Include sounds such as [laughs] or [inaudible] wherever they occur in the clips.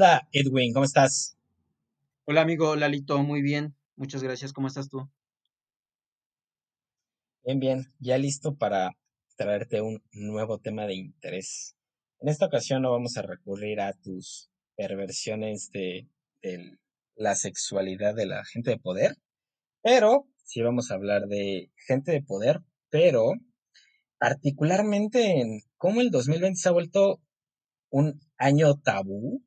onda, Edwin? ¿Cómo estás? Hola amigo Lalito, muy bien. Muchas gracias. ¿Cómo estás tú? Bien, bien. Ya listo para traerte un nuevo tema de interés. En esta ocasión no vamos a recurrir a tus perversiones de, de la sexualidad de la gente de poder, pero sí vamos a hablar de gente de poder, pero particularmente en cómo el 2020 se ha vuelto un año tabú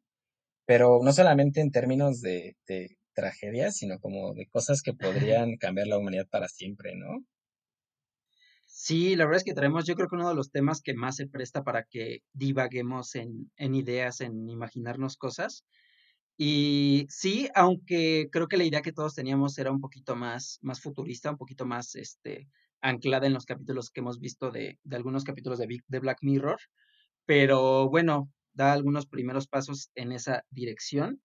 pero no solamente en términos de, de tragedias, sino como de cosas que podrían cambiar la humanidad para siempre, ¿no? Sí, la verdad es que traemos, yo creo que uno de los temas que más se presta para que divaguemos en, en ideas, en imaginarnos cosas. Y sí, aunque creo que la idea que todos teníamos era un poquito más, más futurista, un poquito más este, anclada en los capítulos que hemos visto de, de algunos capítulos de, de Black Mirror. Pero bueno, da algunos primeros pasos en esa dirección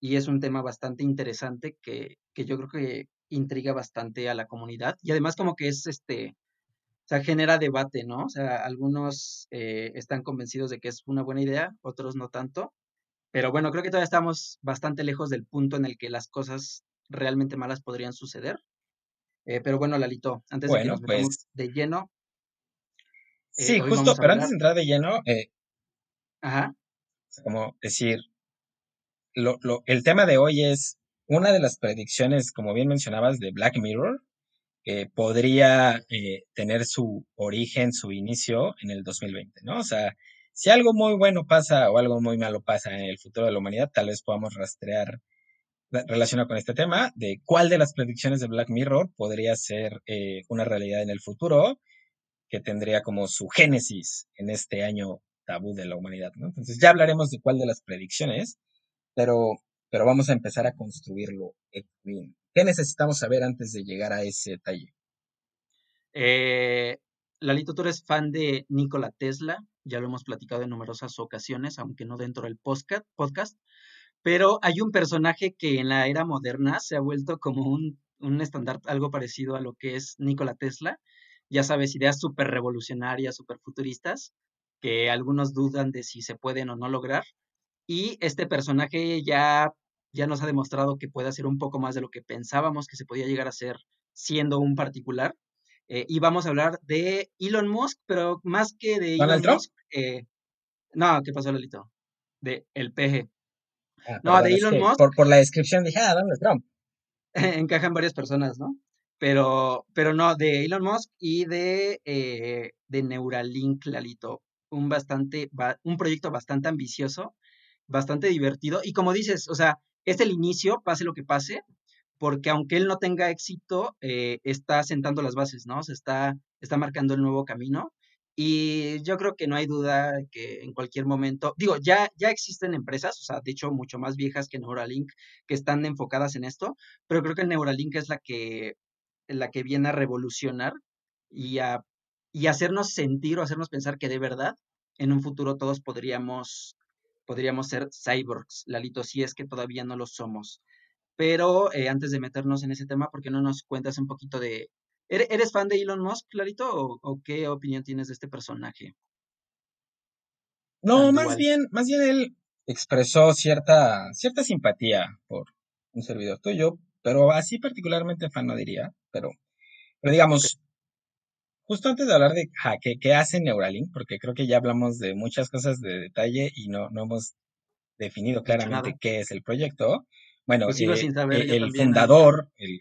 y es un tema bastante interesante que, que yo creo que intriga bastante a la comunidad y además como que es este, o sea, genera debate, ¿no? O sea, algunos eh, están convencidos de que es una buena idea, otros no tanto, pero bueno, creo que todavía estamos bastante lejos del punto en el que las cosas realmente malas podrían suceder. Eh, pero bueno, Lalito, antes de que nos pues, de lleno. Eh, sí, justo, pero antes de entrar de lleno, eh, Ajá. Como decir, lo, lo, el tema de hoy es una de las predicciones, como bien mencionabas, de Black Mirror, que podría eh, tener su origen, su inicio en el 2020, ¿no? O sea, si algo muy bueno pasa o algo muy malo pasa en el futuro de la humanidad, tal vez podamos rastrear relacionado con este tema de cuál de las predicciones de Black Mirror podría ser eh, una realidad en el futuro que tendría como su génesis en este año tabú de la humanidad, ¿no? Entonces ya hablaremos de cuál de las predicciones, pero, pero vamos a empezar a construirlo bien. ¿Qué necesitamos saber antes de llegar a ese detalle? Eh, Lalito, tú eres fan de Nikola Tesla, ya lo hemos platicado en numerosas ocasiones, aunque no dentro del podcast, podcast, pero hay un personaje que en la era moderna se ha vuelto como un, un estándar, algo parecido a lo que es Nikola Tesla, ya sabes, ideas súper revolucionarias, súper futuristas, que algunos dudan de si se pueden o no lograr. Y este personaje ya, ya nos ha demostrado que puede hacer un poco más de lo que pensábamos que se podía llegar a ser siendo un particular. Eh, y vamos a hablar de Elon Musk, pero más que de Elon Musk. Eh, no, ¿qué pasó, Lolito? De el PG. Ah, no, de Elon Musk. Por, por, la descripción dije, ah, Donald Trump. [laughs] encajan varias personas, ¿no? Pero, pero no, de Elon Musk y de, eh, de Neuralink, Lalito un bastante, un proyecto bastante ambicioso, bastante divertido. Y como dices, o sea, es el inicio, pase lo que pase, porque aunque él no tenga éxito, eh, está sentando las bases, ¿no? Se está, está marcando el nuevo camino. Y yo creo que no hay duda que en cualquier momento, digo, ya, ya existen empresas, o sea, de hecho, mucho más viejas que Neuralink, que están enfocadas en esto, pero creo que Neuralink es la que, la que viene a revolucionar y a y hacernos sentir o hacernos pensar que de verdad en un futuro todos podríamos, podríamos ser cyborgs, Lalito, si es que todavía no lo somos. Pero eh, antes de meternos en ese tema, ¿por qué no nos cuentas un poquito de... ¿Eres fan de Elon Musk, Lalito, o, o qué opinión tienes de este personaje? No, más bien, más bien él expresó cierta, cierta simpatía por un servidor tuyo, pero así particularmente fan no diría, pero, pero digamos, Justo antes de hablar de ¿qué, hace Neuralink? Porque creo que ya hablamos de muchas cosas de detalle y no, no hemos definido claramente qué es el proyecto. Bueno, pues eh, e, el fundador, el,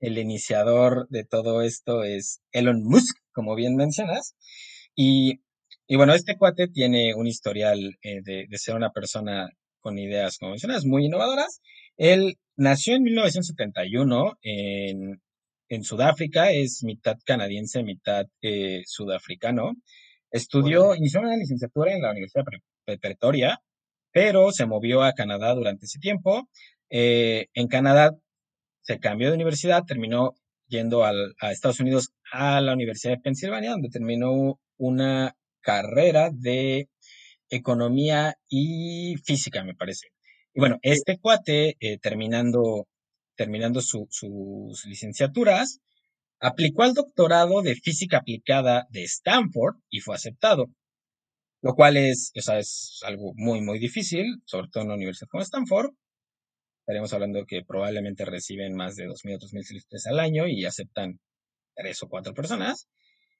el, iniciador de todo esto es Elon Musk, como bien mencionas. Y, y bueno, este cuate tiene un historial eh, de, de, ser una persona con ideas, como mencionas, muy innovadoras. Él nació en 1971 en en Sudáfrica, es mitad canadiense, mitad eh, sudafricano. Estudió, inició una licenciatura en la Universidad Pretoria, pero se movió a Canadá durante ese tiempo. Eh, en Canadá se cambió de universidad, terminó yendo al, a Estados Unidos a la Universidad de Pensilvania, donde terminó una carrera de economía y física, me parece. Y bueno, este cuate, eh, terminando terminando sus licenciaturas, aplicó al doctorado de física aplicada de Stanford y fue aceptado. lo cual es, o sea, es algo muy, muy difícil, sobre todo en una universidad como Stanford. Estaríamos hablando que probablemente reciben más de 2.000 o 3.000 solicitudes al año y aceptan tres o cuatro personas.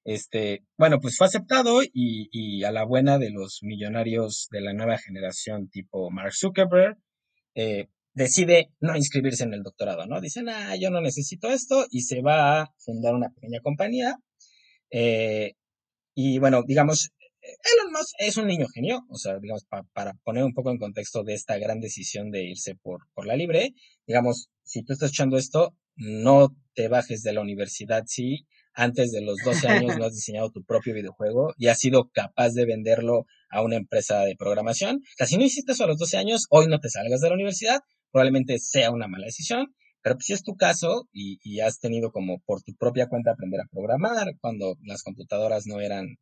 Este, bueno, pues fue aceptado y, y, a la buena de los millonarios de la nueva generación tipo Mark Zuckerberg, eh, decide no inscribirse en el doctorado, ¿no? Dicen, ah, yo no necesito esto y se va a fundar una pequeña compañía. Eh, y bueno, digamos, Elon Musk es un niño genio, o sea, digamos, para poner un poco en contexto de esta gran decisión de irse por, por la libre, digamos, si tú estás escuchando esto, no te bajes de la universidad si antes de los 12 años no has diseñado tu propio videojuego y has sido capaz de venderlo a una empresa de programación. O sea, si no hiciste eso a los 12 años, hoy no te salgas de la universidad, probablemente sea una mala decisión, pero pues, si es tu caso y, has tenido como por tu propia cuenta aprender a programar cuando las computadoras no eran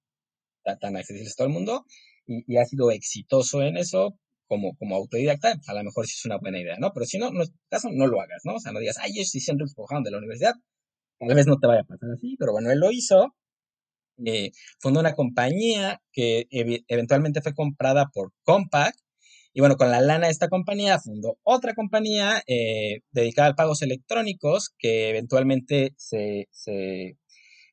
tan accesibles a todo el mundo y, y has sido exitoso en eso como, como autodidacta, a lo mejor sí es una buena idea, ¿no? Pero si no, no es tu caso, no lo hagas, ¿no? O sea, no digas, ay, yo estoy siendo expulsado de la universidad. Tal vez no te vaya a pasar así, pero bueno, él lo hizo. Eh, fundó una compañía que ev eventualmente fue comprada por Compaq, y bueno, con la lana de esta compañía fundó otra compañía eh, dedicada a pagos electrónicos que eventualmente se,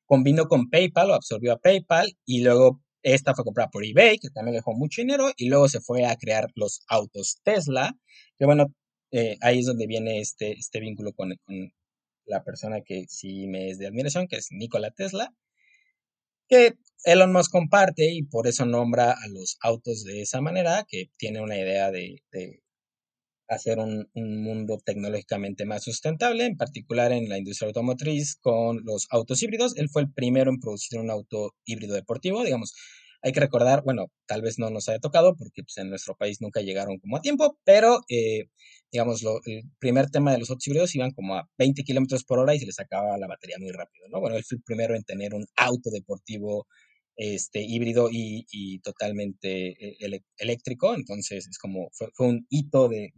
combinó con PayPal o absorbió a PayPal y luego esta fue comprada por eBay, que también dejó mucho dinero, y luego se fue a crear los autos Tesla, que bueno, eh, ahí es donde viene este, este vínculo con, con, la persona que sí me es de admiración, que es Nikola Tesla, que Elon Musk comparte y por eso nombra a los autos de esa manera, que tiene una idea de, de hacer un, un, mundo tecnológicamente más sustentable, en particular en la industria automotriz con los autos híbridos. Él fue el primero en producir un auto híbrido deportivo, digamos. Hay que recordar, bueno, tal vez no nos haya tocado porque pues, en nuestro país nunca llegaron como a tiempo, pero eh, digamos, lo, el primer tema de los autos híbridos iban como a 20 kilómetros por hora y se les acababa la batería muy rápido, ¿no? Bueno, él fue el primero en tener un auto deportivo este, híbrido y, totalmente eh, eléctrico, entonces es como, fue, fue un hito de,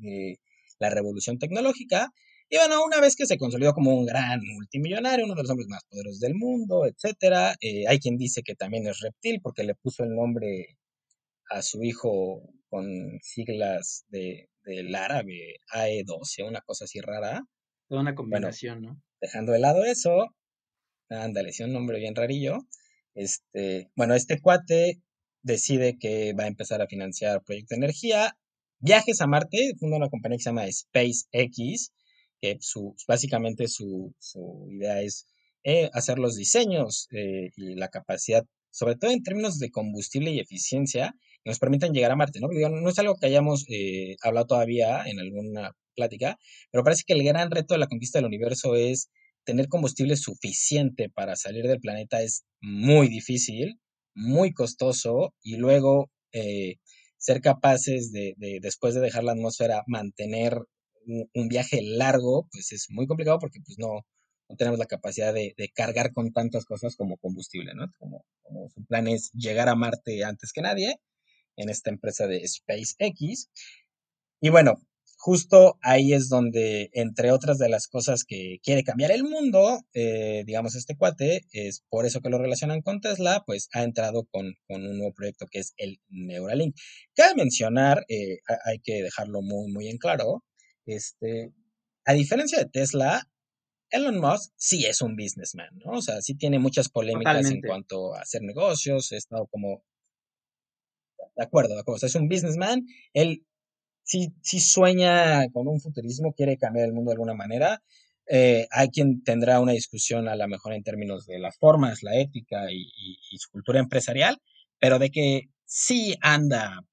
la revolución tecnológica. Y bueno, una vez que se consolidó como un gran multimillonario, uno de los hombres más poderosos del mundo, etcétera, eh, hay quien dice que también es reptil porque le puso el nombre a su hijo con siglas de, del árabe AE12, una cosa así rara. Toda una combinación, bueno, ¿no? Dejando de lado eso, ándale, sí, un nombre bien rarillo. Este, bueno, este cuate decide que va a empezar a financiar proyectos de energía, viajes a Marte, funda una compañía que se llama SpaceX, que su, básicamente su, idea es eh, hacer los diseños eh, y la capacidad, sobre todo en términos de combustible y eficiencia, que nos permitan llegar a Marte, ¿no? No es algo que hayamos eh, hablado todavía en alguna plática, pero parece que el gran reto de la conquista del universo es tener combustible suficiente para salir del planeta es muy difícil, muy costoso y luego ser capaces de, después de dejar la atmósfera, mantener un, viaje largo, pues es muy complicado porque pues no, no tenemos la capacidad de, de, cargar con tantas cosas como combustible, ¿no? Como, como su plan es llegar a Marte antes que nadie en esta empresa de SpaceX. Y bueno, justo ahí es donde, entre otras de las cosas que quiere cambiar el mundo, eh, digamos, este cuate, es por eso que lo relacionan con Tesla, pues ha entrado con, con un nuevo proyecto que es el Neuralink. Cabe mencionar, eh, hay que dejarlo muy, muy en claro, este, a diferencia de Tesla, Elon Musk sí es un businessman, ¿no? O sea, sí tiene muchas polémicas Totalmente. en cuanto a hacer negocios, he estado como... De acuerdo, de acuerdo, o sea, es un businessman, él sí, sí sueña con un futurismo, quiere cambiar el mundo de alguna manera. Eh, hay quien tendrá una discusión a lo mejor en términos de las formas, la ética y, y, y su cultura empresarial, pero de que sí anda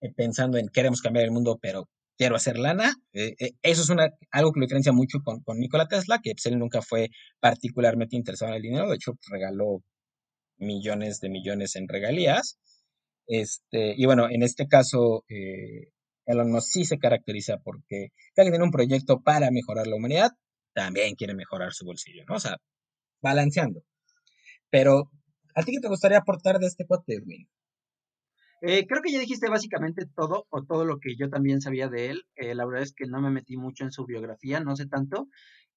eh, pensando en queremos cambiar el mundo, pero quiero hacer lana. Eh, eh, eso es algo que lo diferencia mucho con, con Nikola Tesla, que pues, nunca fue particularmente interesado en el dinero, de hecho regaló millones de millones en regalías. Este, y bueno, en este caso, eh, Elon Musk sí se caracteriza porque cada que tiene un proyecto para mejorar la humanidad, también quiere mejorar su bolsillo, ¿no? O sea, balanceando. Pero, ¿a ti qué te gustaría aportar de este cuate? Eh, creo que ya dijiste básicamente todo, o todo lo que yo también sabía de él. Eh, la verdad es que no me metí mucho en su biografía, no sé tanto.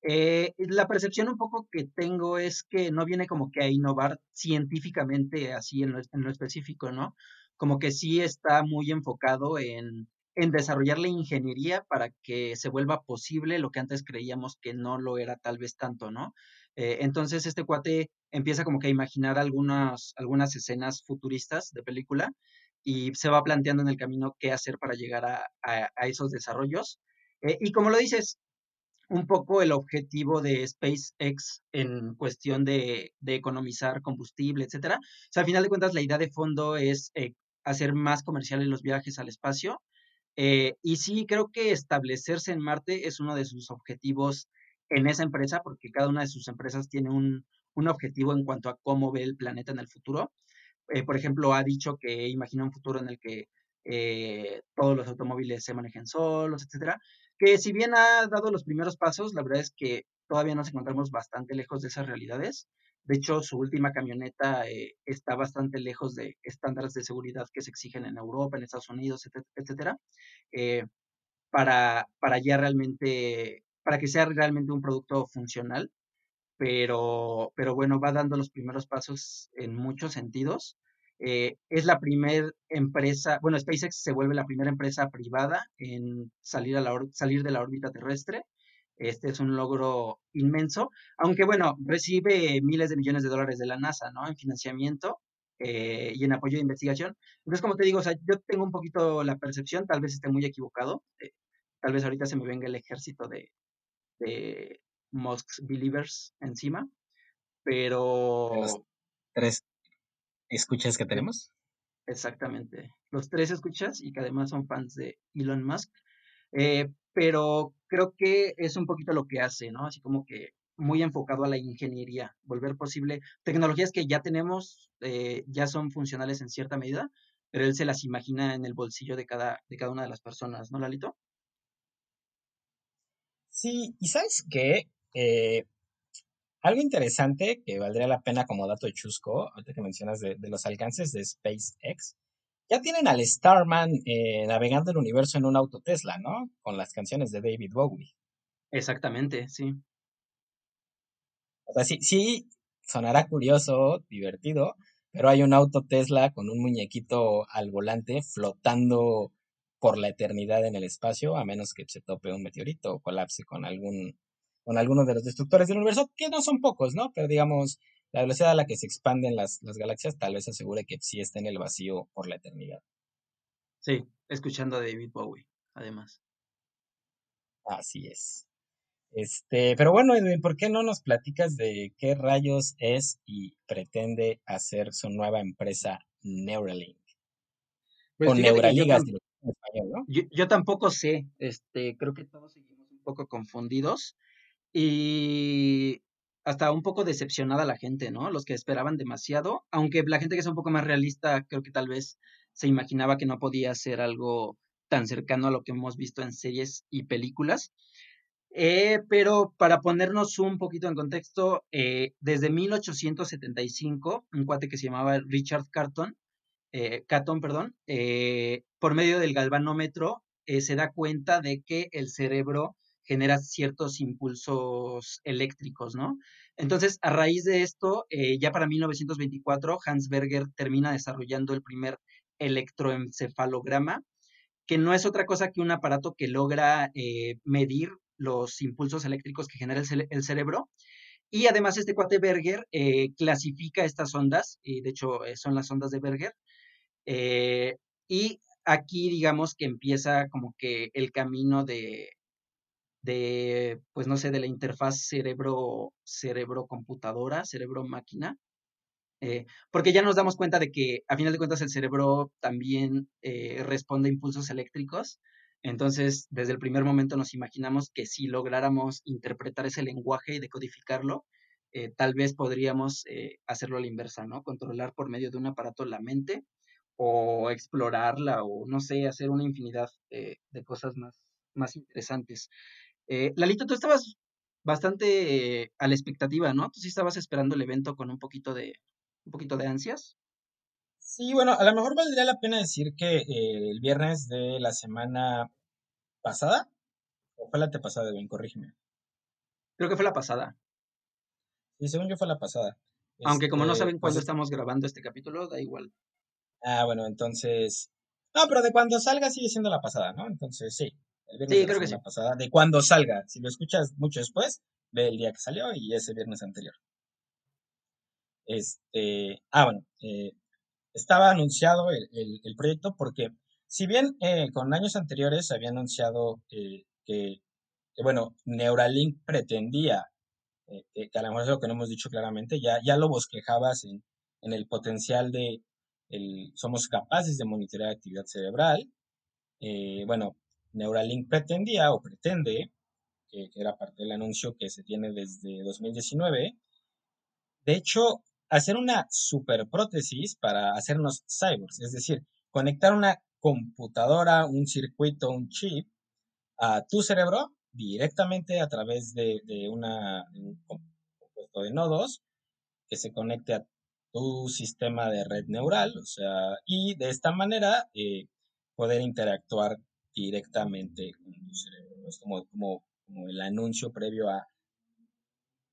Eh, la percepción un poco que tengo es que no viene como que a innovar científicamente así en lo, en lo específico, ¿no? Como que sí está muy enfocado en, en desarrollar la ingeniería para que se vuelva posible lo que antes creíamos que no lo era tal vez tanto, ¿no? Eh, entonces este cuate empieza como que a imaginar algunas, algunas escenas futuristas de película y se va planteando en el camino qué hacer para llegar a, a- a esos desarrollos. Eh, y como lo dices, un poco el objetivo de SpaceX en cuestión de, de economizar combustible, etcétera. O sea, al final de cuentas, la idea de fondo es eh, hacer más comerciales los viajes al espacio. eh, y sí, creo que establecerse en Marte es uno de sus objetivos en esa empresa, porque cada una de sus empresas tiene un, un objetivo en cuanto a cómo ve el planeta en el futuro. Eh, por ejemplo, ha dicho que imagina un futuro en el que eh, todos los automóviles se manejen solos, etcétera. Que si bien ha dado los primeros pasos, la verdad es que todavía nos encontramos bastante lejos de esas realidades. De hecho, su última camioneta eh, está bastante lejos de estándares de seguridad que se exigen en Europa, en Estados Unidos, etc- etcétera, eh, para, para ya realmente, para que sea realmente un producto funcional pero, pero bueno, va dando los primeros pasos en muchos sentidos. Eh, es la primera empresa, bueno, SpaceX se vuelve la primera empresa privada en salir, a la salir de la órbita terrestre. Este es un logro inmenso, aunque bueno, recibe miles de millones de dólares de la NASA, ¿no? En financiamiento eh, y en apoyo de investigación. Entonces, como te digo, o sea, yo tengo un poquito la percepción, tal vez esté muy equivocado, eh, tal vez ahorita se me venga el ejército de Musk's Believers encima, De los pero tres escuchas que eh, tenemos. exactamente, los tres escuchas y que además son fans de Elon Musk, eh, pero creo que es un poquito lo que hace, ¿no? Así como que muy enfocado a la ingeniería, volver posible tecnologías que ya tenemos, eh, ya son funcionales en cierta medida, pero él se las imagina en el bolsillo de cada, de cada una de las personas, ¿no, Lalito? Sí, y sabes qué, Eh, algo interesante que valdría la pena como dato de chusco, ahorita que mencionas de, de los alcances de SpaceX, ya tienen al Starman eh, navegando el universo en un auto Tesla, ¿no? Con las canciones de David Bowie. Exactamente, sí. O sea, sí, sí, sonará curioso, divertido, pero hay un auto Tesla con un muñequito al volante flotando por la eternidad en el espacio, a menos que se tope un meteorito o colapse con algún, con alguno de los destructores del universo, que no son pocos, ¿no? Pero digamos, la velocidad a la que se expanden las, las galaxias tal vez asegure que sí está en el vacío por la eternidad. Sí, escuchando a David Bowie, además. Así es. Este, pero bueno, Edwin, ¿por qué no nos platicas de qué rayos es y pretende hacer su nueva empresa Neuralink? O Pues yo, Neuraligas, yo, yo tampoco sé, este, creo que todos seguimos un poco confundidos y hasta un poco decepcionada la gente, ¿no? Los que esperaban demasiado, aunque la gente que es un poco más realista, creo que tal vez se imaginaba que no podía ser algo tan cercano a lo que hemos visto en series y películas. Eh, pero para ponernos un poquito en contexto, eh, desde 1875, un cuate que se llamaba Richard Carton, eh, perdón, eh, por medio del galvanómetro se da cuenta de que el cerebro genera ciertos impulsos eléctricos, ¿no? Entonces, a raíz de esto, eh, ya para 1924, Hans Berger termina desarrollando el primer electroencefalograma, que no es otra cosa que un aparato que logra eh, medir los impulsos eléctricos que genera el, cere- el cerebro. Y además este cuate Berger eh, clasifica estas ondas, y de hecho son las ondas de Berger, y aquí digamos que empieza como que el camino de, de, pues no sé, de la interfaz cerebro, cerebro-computadora, cerebro-máquina, eh, porque ya nos damos cuenta de que a final de cuentas el cerebro también eh, responde a impulsos eléctricos. Entonces, desde el primer momento nos imaginamos que si lográramos interpretar ese lenguaje y decodificarlo, eh, tal vez podríamos eh, hacerlo a la inversa, ¿no? Controlar por medio de un aparato la mente o explorarla o no sé, hacer una infinidad eh, de cosas más, más interesantes. Eh, Lalito, tú estabas bastante eh, a la expectativa, ¿no? Tú sí estabas esperando el evento con un poquito de, un poquito de ansias. Sí, bueno, a lo mejor valdría la pena decir que eh, el viernes de la semana pasada, o fue la antepasada, Edwin, corrígeme. Creo que fue la pasada. Sí, según yo fue la pasada. Aunque como no Este, saben cuándo es- estamos grabando este capítulo, da igual. ah, bueno, entonces. No, pero de cuando salga sigue siendo la pasada, ¿no? Entonces sí, el viernes Sí, de la creo que sí. pasada, de cuando salga. Si lo escuchas mucho después, ve el día que salió y ese viernes anterior. Este, ah, bueno, eh, estaba anunciado el, el- el proyecto porque, si bien eh, con años anteriores se había anunciado eh, que, que, bueno, Neuralink pretendía, que, a lo mejor es lo que no hemos dicho claramente, ya, ya lo bosquejabas en, en el potencial de, el, somos capaces de monitorear actividad cerebral. bueno, Neuralink pretendía o pretende, que, era parte del anuncio que se tiene desde 2019, de hecho, hacer una superprótesis para hacernos cyborgs, es decir, conectar una computadora, un circuito, un chip a tu cerebro directamente a través de, una, un compuesto de nodos que se conecte a tu sistema de red neural, o sea, y de esta manera eh, poder interactuar directamente con tu cerebro. Es como, como, como el anuncio previo a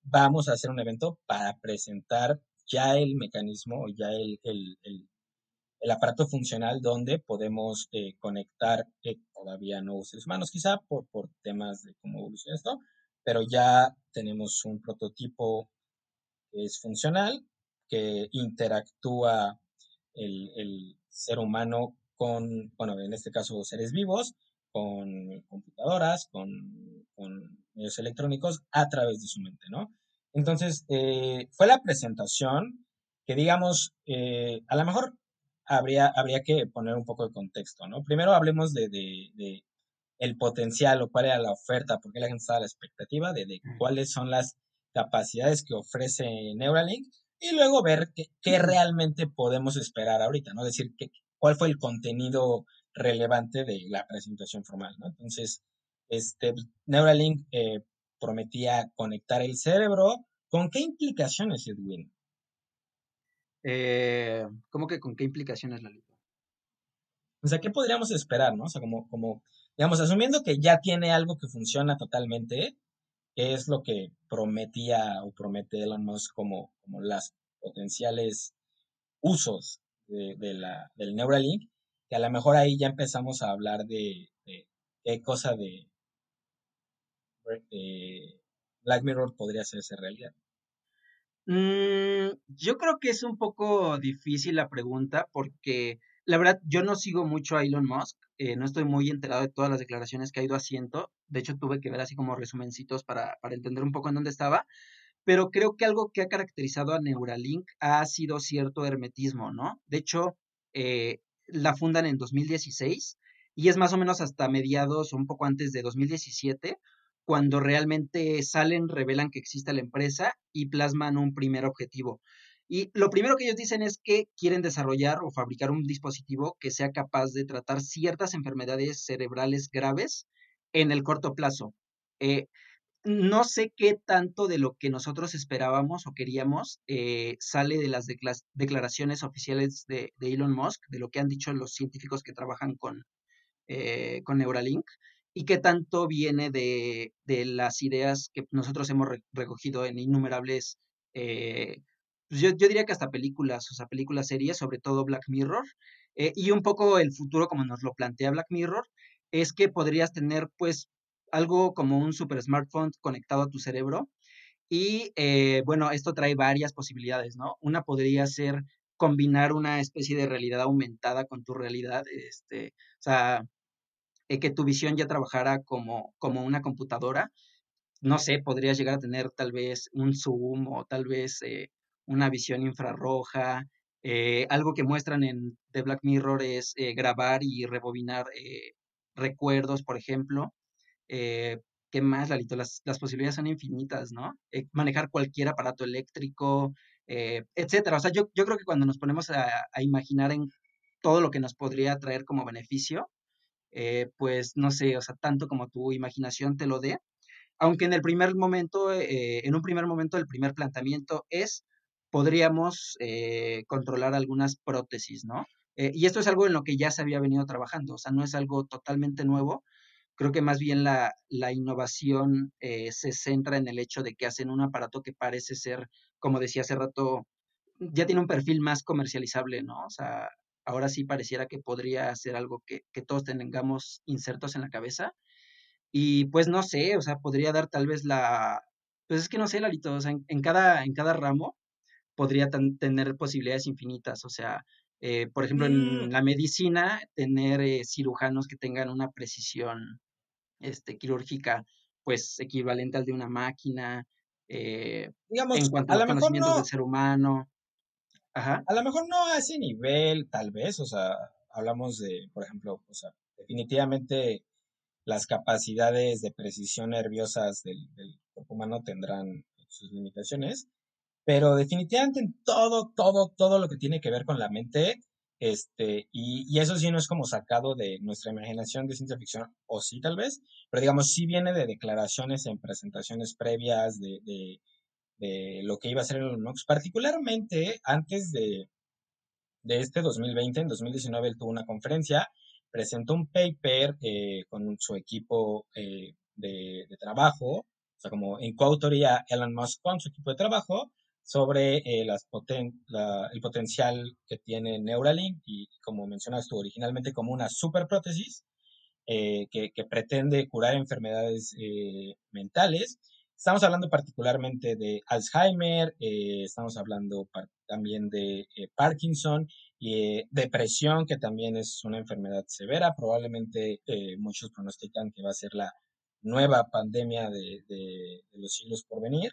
vamos a hacer un evento para presentar ya el mecanismo, ya el, el, el, aparato funcional donde podemos eh, conectar, que todavía no seres humanos, quizá por, por temas de cómo evoluciona esto, pero ya tenemos un prototipo que es funcional, que interactúa el ser humano con, bueno, en este caso seres vivos, con computadoras, con, con medios electrónicos a través de su mente, ¿no? Entonces, eh, fue la presentación que, digamos, eh, a lo mejor habría, habría que poner un poco de contexto, ¿no? Primero hablemos de, de, de el potencial o cuál era la oferta, por qué la gente estaba a la expectativa de, de cuáles son las capacidades que ofrece Neuralink y luego ver qué, qué realmente podemos esperar ahorita, ¿no? Es decir, qué, cuál fue el contenido relevante de la presentación formal, ¿no? Entonces, este, Neuralink eh, prometía conectar el cerebro. ¿Con qué implicaciones, Edwin? Eh, ¿Cómo que con qué implicaciones, Lalito? O sea, ¿qué podríamos esperar, no? O sea, como, como, digamos, asumiendo que ya tiene algo que funciona totalmente, ¿qué es lo que prometía o promete Elon Musk como, como las potenciales usos de, de la, del Neuralink? Que a lo mejor ahí ya empezamos a hablar de, qué cosa de, de Black Mirror podría hacerse realidad. Mm, yo creo que es un poco difícil la pregunta porque la verdad yo no sigo mucho a Elon Musk, eh, no estoy muy enterado de todas las declaraciones que ha ido haciendo, de hecho tuve que ver así como resumencitos para, para entender un poco en dónde estaba, pero creo que algo que ha caracterizado a Neuralink ha sido cierto hermetismo, ¿no? De hecho, eh, la fundan en 2016 y es más o menos hasta mediados o un poco antes de 2017 cuando realmente salen, revelan que existe la empresa y plasman un primer objetivo. Y lo primero que ellos dicen es que quieren desarrollar o fabricar un dispositivo que sea capaz de tratar ciertas enfermedades cerebrales graves en el corto plazo. Eh, no sé qué tanto de lo que nosotros esperábamos o queríamos eh, sale de las declaraciones oficiales de, de, Elon Musk, de lo que han dicho los científicos que trabajan con, eh, Neuralink, y qué tanto viene de, de, las ideas que nosotros hemos re recogido en innumerables, eh, pues yo, yo, diría que hasta películas, o sea, películas series, sobre todo Black Mirror, eh, y un poco el futuro como nos lo plantea Black Mirror, es que podrías tener pues algo como un super smartphone conectado a tu cerebro. Y eh, bueno, esto trae varias posibilidades, ¿no? Una podría ser combinar una especie de realidad aumentada con tu realidad, este, o sea, eh, que tu visión ya trabajara como, como una computadora. No sé, podrías llegar a tener tal vez un zoom o tal vez eh, una visión infrarroja. Eh, algo que muestran en The Black Mirror es grabar y rebobinar recuerdos, por ejemplo. Eh, ¿Qué más, Lalito? Las, las, posibilidades son infinitas, ¿no? Eh, manejar cualquier aparato eléctrico, eh, etcétera. O sea, yo, creo que cuando nos ponemos a, imaginar en todo lo que nos podría traer como beneficio, eh, pues no sé, o sea, tanto como tu imaginación te lo dé. Aunque en el primer momento, eh, en un primer momento, el primer planteamiento es, podríamos controlar algunas prótesis, ¿no? y esto es algo en lo que ya se había venido trabajando, o sea, no es algo totalmente nuevo, Creo que más bien la, la innovación eh, se centra en el hecho de que hacen un aparato que parece ser, como decía hace rato, ya tiene un perfil más comercializable, ¿no? O sea, ahora sí pareciera que podría ser algo que, que todos tengamos insertos en la cabeza. Y pues no sé, o sea, podría dar tal vez la, pues es que no sé, Lalito, o sea, en, en cada, en cada ramo podría tener posibilidades infinitas. O sea, eh, por ejemplo, en la medicina, tener eh, cirujanos que tengan una precisión este, quirúrgica, pues equivalente al de una máquina, eh, en cuanto a a del ser humano. Ajá. a lo mejor no a ese nivel, tal vez, o sea, hablamos de, por ejemplo, o sea, definitivamente las capacidades de precisión nerviosas del, del cuerpo humano tendrán sus limitaciones, pero definitivamente en todo, todo, todo lo que tiene que ver con la mente, este, y, y eso sí no es como sacado de nuestra imaginación de ciencia ficción, o sí tal vez, pero digamos, sí viene de declaraciones en presentaciones previas de, de, de lo que iba a ser el Musk, particularmente antes de, de este 2020, en 2019 él tuvo una conferencia, presentó un paper eh, con su equipo eh, de, de, trabajo, o sea, como en coautoría Elon Musk con su equipo de trabajo, sobre eh, poten el potencial que tiene Neuralink y, como mencionas tú, originalmente como una superprótesis eh, que, que, pretende curar enfermedades eh, mentales. Estamos hablando particularmente de Alzheimer, eh, estamos hablando también de eh, Parkinson y depresión, que también es una enfermedad severa. Probablemente muchos pronostican que va a ser la nueva pandemia de, de, de los siglos por venir.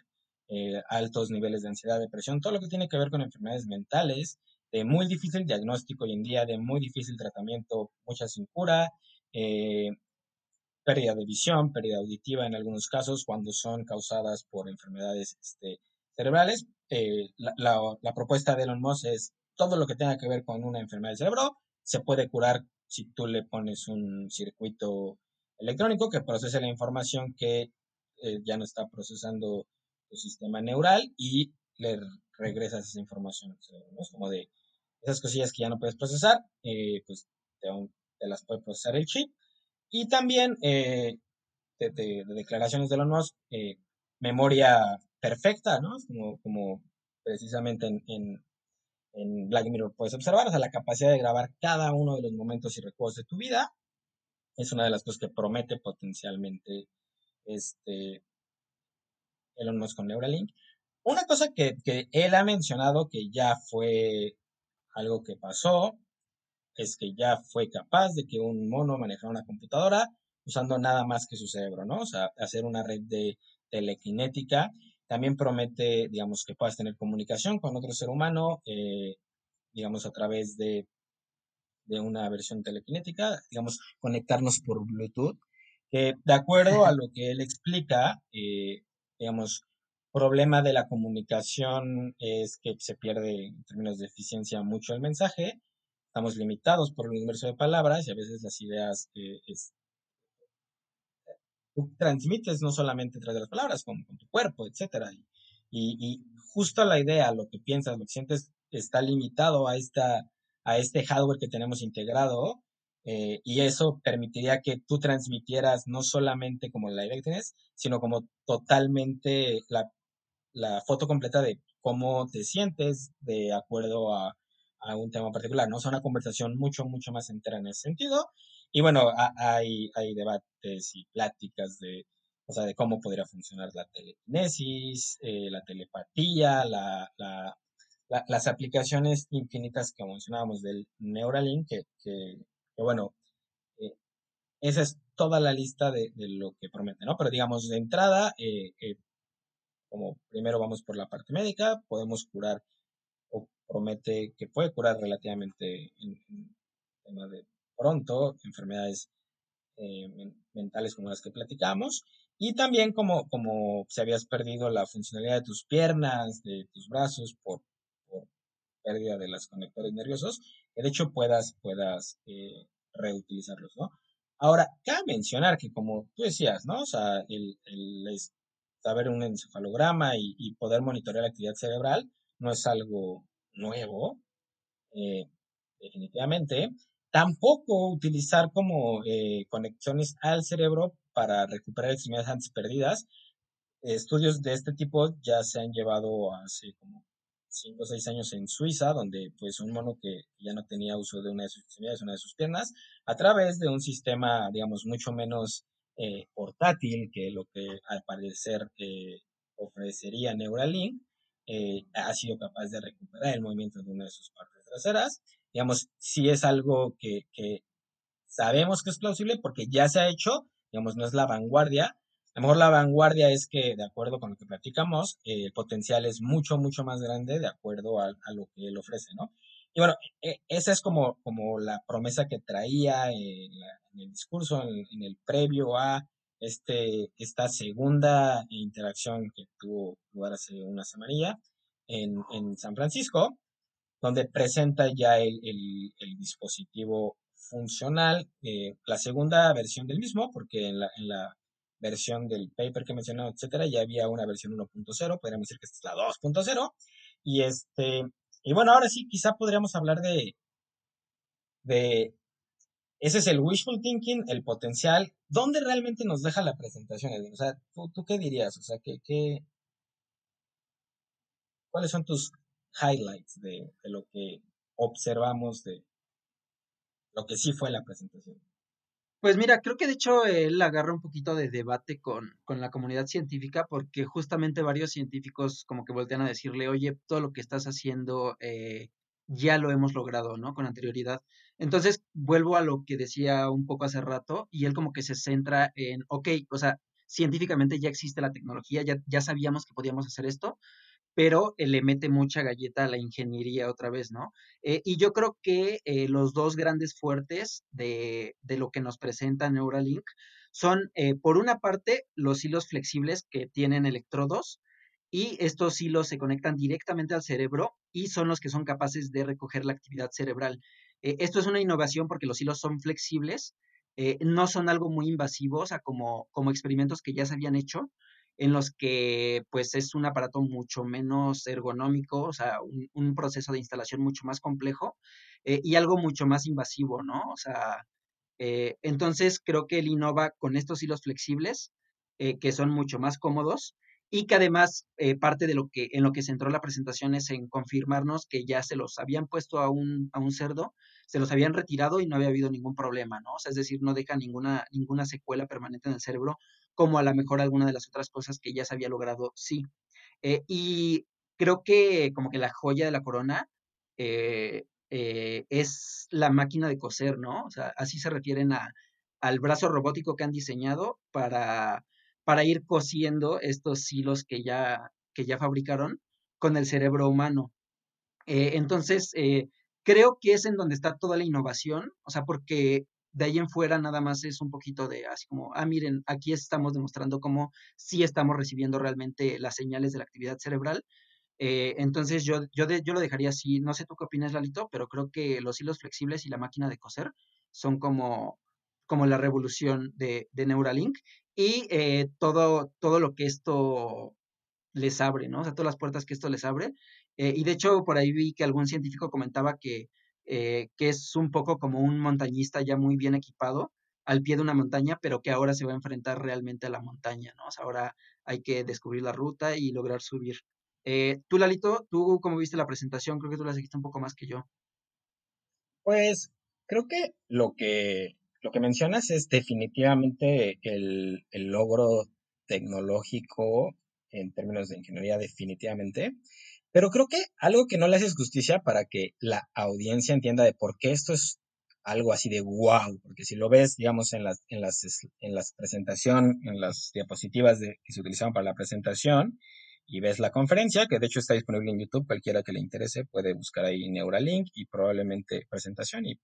Eh, altos niveles de ansiedad, depresión, todo lo que tiene que ver con enfermedades mentales, de muy difícil diagnóstico hoy en día, de muy difícil tratamiento, muchas sin cura, eh, pérdida de visión, pérdida auditiva en algunos casos, cuando son causadas por enfermedades este, cerebrales. Eh, la, propuesta de Elon Musk es todo lo que tenga que ver con una enfermedad del cerebro se puede curar si tú le pones un circuito electrónico que procese la información que eh, ya no está procesando tu sistema neural y le regresas esa información. ¿no? Es como de esas cosillas que ya no puedes procesar, eh, pues te, las puede procesar el chip. Y también eh, de, de, de, declaraciones de Elon Musk, eh, memoria perfecta, ¿no? Como, precisamente en, en, en, Black Mirror puedes observar, o sea, la capacidad de grabar cada uno de los momentos y recuerdos de tu vida es una de las cosas que promete potencialmente este Elon Musk con Neuralink. Una cosa que, que él ha mencionado que ya fue algo que pasó es que ya fue capaz de que un mono manejara una computadora usando nada más que su cerebro, ¿no? O sea, hacer una red de telequinética. También promete, digamos, que puedas tener comunicación con otro ser humano, eh, digamos, a través de, de, una versión telequinética, digamos, conectarnos por Bluetooth, que de acuerdo a lo que él explica, eh, digamos, problema de la comunicación es que se pierde en términos de eficiencia mucho el mensaje, estamos limitados por el universo de palabras y a veces las ideas eh, es, tú transmites no solamente a través de las palabras, con, con tu cuerpo, etcétera. Y, y, y, justo la idea, lo que piensas, lo que sientes, está limitado a, esta, a este hardware que tenemos integrado. Eh, y eso permitiría que tú transmitieras no solamente como la directness, sino como totalmente la, la foto completa de cómo te sientes de acuerdo a, a un tema particular, ¿no? O una conversación mucho, mucho más entera en ese sentido. Y bueno, hay, hay debates y pláticas de, o sea, de cómo podría funcionar la telekinesis, eh, la telepatía, la, la, la, las aplicaciones infinitas que mencionábamos del Neuralink, que, que, que bueno, eh, esa es toda la lista de, lo que promete, ¿no? Pero digamos, de entrada, eh, como primero vamos por la parte médica, podemos curar o promete que puede curar relativamente en, de pronto enfermedades eh, mentales como las que platicamos y también como, como si habías perdido la funcionalidad de tus piernas, de tus brazos por, por pérdida de los conectores nerviosos, de hecho puedas, puedas eh, reutilizarlos, ¿no? Ahora, cabe mencionar que como tú decías, ¿no? O sea, el, el saber un encefalograma y, y poder monitorear la actividad cerebral no es algo nuevo, eh, definitivamente, Tampoco utilizar como eh, conexiones al cerebro para recuperar extremidades antes perdidas. Estudios de este tipo ya se han llevado hace como 5 o 6 años en Suiza, donde pues un mono que ya no tenía uso de una de sus piernas, a través de un sistema, digamos, mucho menos eh, portátil que lo que al parecer eh, ofrecería Neuralink, eh, ha sido capaz de recuperar el movimiento de una de sus partes traseras. Digamos, si es algo que, que sabemos que es plausible porque ya se ha hecho, digamos, no es la vanguardia, a lo mejor la vanguardia es que, de acuerdo con lo que platicamos, eh, el potencial es mucho, mucho más grande de acuerdo a, lo que él ofrece, ¿no? Y bueno, e, esa es como, como la promesa que traía en, el discurso, en, el previo a este, esta segunda interacción que tuvo lugar hace una semana en, en San Francisco, donde presenta ya el, el, dispositivo funcional, eh, la segunda versión del mismo, porque en la, en la versión del paper que mencionó, etcétera, ya había una versión 1.0, podríamos decir que esta es la 2.0. Y este, y bueno, ahora sí, quizá podríamos hablar de, de, ese es el wishful thinking, el potencial. ¿Dónde realmente nos deja la presentación, O sea, ¿tú, qué dirías? O sea, ¿qué, qué, cuáles son tus highlights de, de lo que observamos de lo que sí fue la presentación? Pues mira, creo que de hecho él agarra un poquito de debate con, con, la comunidad científica porque justamente varios científicos como que voltean a decirle, oye, todo lo que estás haciendo eh, ya lo hemos logrado, ¿no? Con anterioridad. Entonces vuelvo a lo que decía un poco hace rato y él como que se centra en, ok, o sea, científicamente ya existe la tecnología, ya, ya sabíamos que podíamos hacer esto, pero eh, le mete mucha galleta a la ingeniería otra vez, ¿no? Eh, y yo creo que eh, los dos grandes fuertes de, lo que nos presenta Neuralink son, por una parte, los hilos flexibles que tienen electrodos, y estos hilos se conectan directamente al cerebro y son los que son capaces de recoger la actividad cerebral. esto es una innovación porque los hilos son flexibles, no son algo muy invasivo, o sea, como experimentos que ya se habían hecho, en los que pues es un aparato mucho menos ergonómico, o sea, un, proceso de instalación mucho más complejo eh, y algo mucho más invasivo, ¿no? O sea, eh, entonces creo que él innova con estos hilos flexibles eh, que son mucho más cómodos y que además parte de lo que en lo que se entró la presentación es en confirmarnos que ya se los habían puesto a un, a un cerdo, se los habían retirado y no había habido ningún problema, ¿no? O sea, es decir, no deja ninguna, ninguna secuela permanente en el cerebro, como a lo mejor alguna de las otras cosas que ya se había logrado, sí. Eh, y creo que como que la joya de la corona eh, eh, es la máquina de coser, ¿no? O sea, así se refieren a, al brazo robótico que han diseñado para, para ir cosiendo estos hilos que ya, que ya fabricaron con el cerebro humano. entonces, creo que es en donde está toda la innovación, o sea, porque de ahí en fuera nada más es un poquito de así como, ah, miren, aquí estamos demostrando cómo sí estamos recibiendo realmente las señales de la actividad cerebral. Eh, entonces yo, yo, yo lo dejaría así, no sé tú qué opinas, Lalito, pero creo que los hilos flexibles y la máquina de coser son como, como la revolución de, de Neuralink y eh, todo, todo lo que esto les abre, ¿no? O sea, todas las puertas que esto les abre. Eh, y de hecho, por ahí vi que algún científico comentaba que eh, que es un poco como un montañista ya muy bien equipado al pie de una montaña, pero que ahora se va a enfrentar realmente a la montaña, ¿no? O sea, ahora hay que descubrir la ruta y lograr subir. Tú, Lalito, tú cómo viste la presentación, creo que tú la seguiste un poco más que yo. Pues creo que lo que, lo que mencionas es definitivamente el, logro tecnológico en términos de ingeniería, definitivamente. Pero creo que algo que no le haces justicia para que la audiencia entienda de por qué esto es algo así de wow, porque si lo ves, digamos, en las, en las, en las presentación, en las diapositivas que se utilizaban para la presentación, y ves la conferencia, que de hecho está disponible en YouTube, cualquiera que le interese puede buscar ahí Neuralink y probablemente presentación y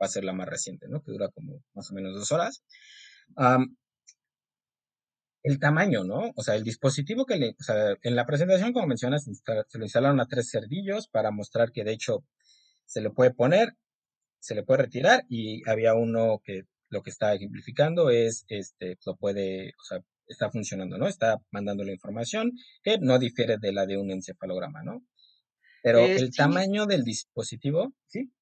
va a ser la más reciente, ¿no? Que dura como más o menos dos horas el tamaño, ¿no? O sea, el dispositivo que le, o sea, en la presentación, como mencionas, se lo instalaron a tres cerdillos para mostrar que de hecho se le puede poner, se le puede retirar y había uno que lo que está ejemplificando es, este, lo puede, o sea, está funcionando, ¿no? Está mandando la información que no difiere de la de un encefalograma, ¿no? Pero el tamaño del dispositivo, ¿sí?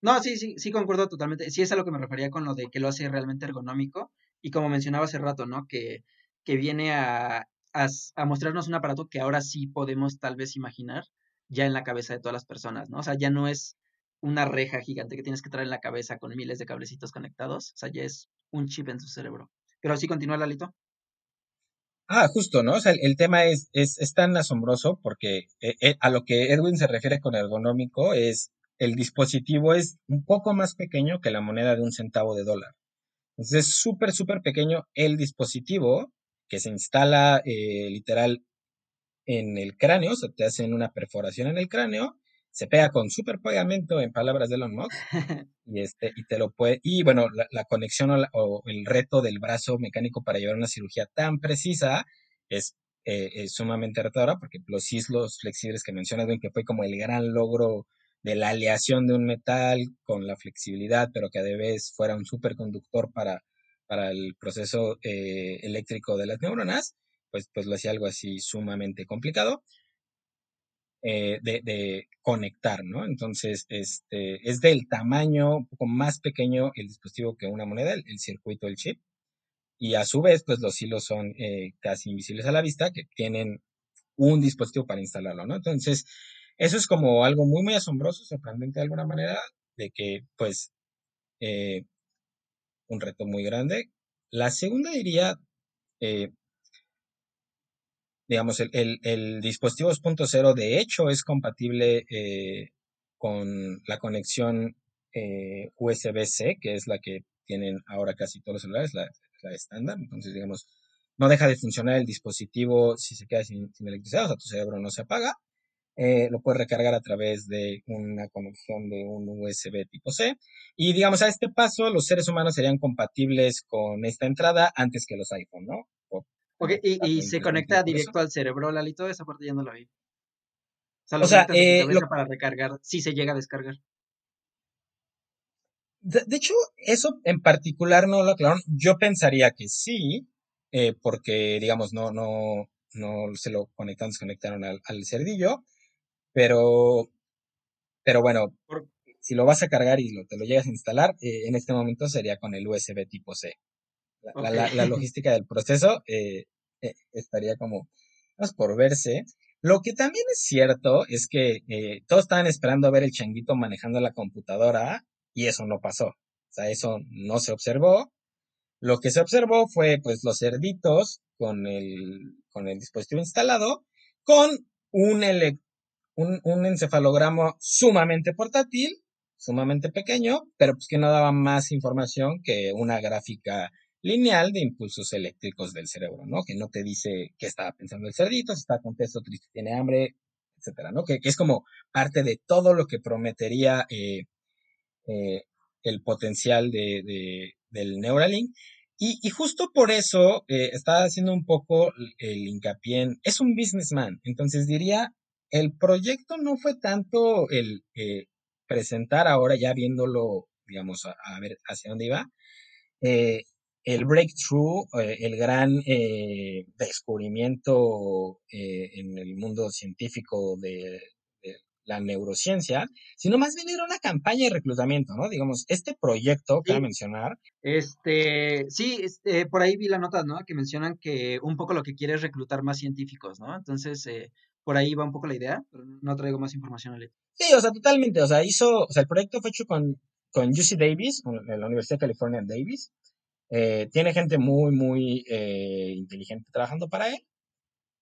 No, sí, sí, sí concuerdo totalmente. Sí es a lo que me refería con lo de que lo hace realmente ergonómico y como mencionaba hace rato, ¿no? Que, que viene a, a, a mostrarnos un aparato que ahora sí podemos tal vez imaginar ya en la cabeza de todas las personas, ¿no? O sea, ya no es una reja gigante que tienes que traer en la cabeza con miles de cablecitos conectados, o sea, ya es un chip en tu cerebro. Pero sí continúa, Lalito. Ah, justo, ¿no? O sea, el, el tema es, es, es tan asombroso porque eh, eh, a lo que Edwin se refiere con ergonómico es el dispositivo es un poco más pequeño que la moneda de un centavo de dólar. Entonces es súper, súper pequeño el dispositivo que se instala eh, literal en el cráneo, o sea, te hacen una perforación en el cráneo, se pega con súper pegamento en palabras de Elon Musk [laughs] y este y te lo puede y bueno la, la conexión o, la- o el reto del brazo mecánico para llevar una cirugía tan precisa es, eh, es sumamente retadora porque los islos flexibles que mencionas bien que fue como el gran logro de la aleación de un metal con la flexibilidad pero que a vez fuera un superconductor para para el proceso eh, eléctrico de las neuronas pues pues lo hacía algo así sumamente complicado eh, de, de conectar, ¿no? Entonces, este, es del tamaño un poco más pequeño el dispositivo que una moneda, el, el circuito, el chip, y a su vez, pues los hilos son eh, casi invisibles a la vista, que tienen un dispositivo para instalarlo, ¿no? Entonces, eso es como algo muy, muy asombroso, sorprendente de alguna manera, de que, pues, eh, un reto muy grande. La segunda diría, eh, digamos, el, el, dispositivo 2.0 de hecho es compatible eh, con la conexión USB-C, que es la que tienen ahora casi todos los celulares, la, la estándar. Entonces, digamos, no deja de funcionar el dispositivo si se queda sin, sin electricidad, o sea, tu cerebro no se apaga. Eh, lo puedes recargar a través de una conexión de un USB tipo C. Y digamos, a este paso, los seres humanos serían compatibles con esta entrada antes que los iPhone, ¿no? Por, Ok, y, y se conecta eso. directo al cerebro, Lalito, esa parte ya no la vi. O sea, O lo sea, conectas a tu eh, lo, para recargar, si se llega a descargar. de, de hecho, eso en particular no lo aclararon. Yo pensaría que sí, eh, porque, digamos, no, no, no se lo conectaron, desconectaron al, al cerdillo, pero, pero bueno, Por- si lo vas a cargar y lo, te lo llegas a instalar, eh, en este momento sería con el USB tipo C. La, la, la [laughs] logística del proceso eh, eh, estaría como más por verse. Lo que también es cierto es que todos estaban esperando a ver el changuito manejando la computadora y eso no pasó. O sea, eso no se observó. Lo que se observó fue pues los cerditos con el, con el dispositivo instalado con un, ele- un, un encefalograma sumamente portátil, sumamente pequeño, pero pues que no daba más información que una gráfica lineal de impulsos eléctricos del cerebro, ¿no? Que no te dice qué estaba pensando el cerdito, si está contento, triste, tiene hambre, etcétera, ¿no? Que, es como parte de todo lo que prometería eh, eh, el potencial de, de, del Neuralink. Y, justo por eso eh, estaba haciendo un poco el hincapié en, es un businessman, entonces diría, el proyecto no fue tanto el eh, presentar ahora ya viéndolo, digamos, a, a, ver hacia dónde iba, eh, el breakthrough, eh, el gran eh, descubrimiento en el mundo científico de, de, la neurociencia, sino más bien era una campaña de reclutamiento, ¿no? Digamos, este proyecto, cabe Sí, mencionar, este, sí, este, por ahí vi la nota, ¿no? Que mencionan que un poco lo que quiere es reclutar más científicos, ¿no? Entonces, eh, por ahí va un poco la idea, pero no traigo más información ahorita. sí, o sea, totalmente, o sea, hizo, o sea, el proyecto fue hecho con, con UC Davis, en la Universidad de California Davis, eh, tiene gente muy, muy eh, inteligente trabajando para él,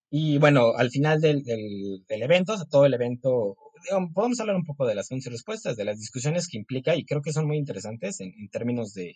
Y bueno, al final del, del, del evento, o sea, todo el evento, digamos, podemos hablar un poco de las preguntas y respuestas, de las discusiones que implica, y creo que son muy interesantes en, en términos de,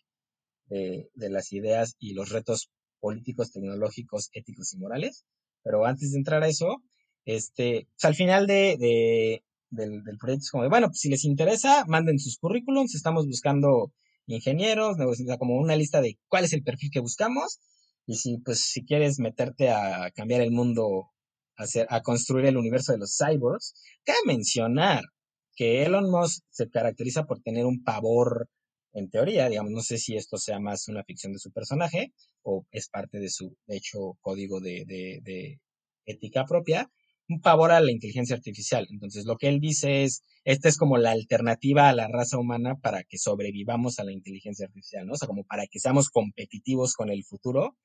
de, de, las ideas y los retos políticos, tecnológicos, éticos y morales. Pero antes de entrar a eso, este, pues al final de, de del, del, proyecto es como de, bueno, pues si les interesa, manden sus currículums, estamos buscando ingenieros, como una lista de cuál es el perfil que buscamos, y si, pues, si quieres meterte a cambiar el mundo, a, hacer, a construir el universo de los cyborgs, cabe mencionar que Elon Musk se caracteriza por tener un pavor, en teoría, digamos, no sé si esto sea más una ficción de su personaje o es parte de su, hecho, código de, de, de ética propia, un pavor a la inteligencia artificial. Entonces, lo que él dice es, esta es como la alternativa a la raza humana para que sobrevivamos a la inteligencia artificial, ¿no? O sea, como para que seamos competitivos con el futuro.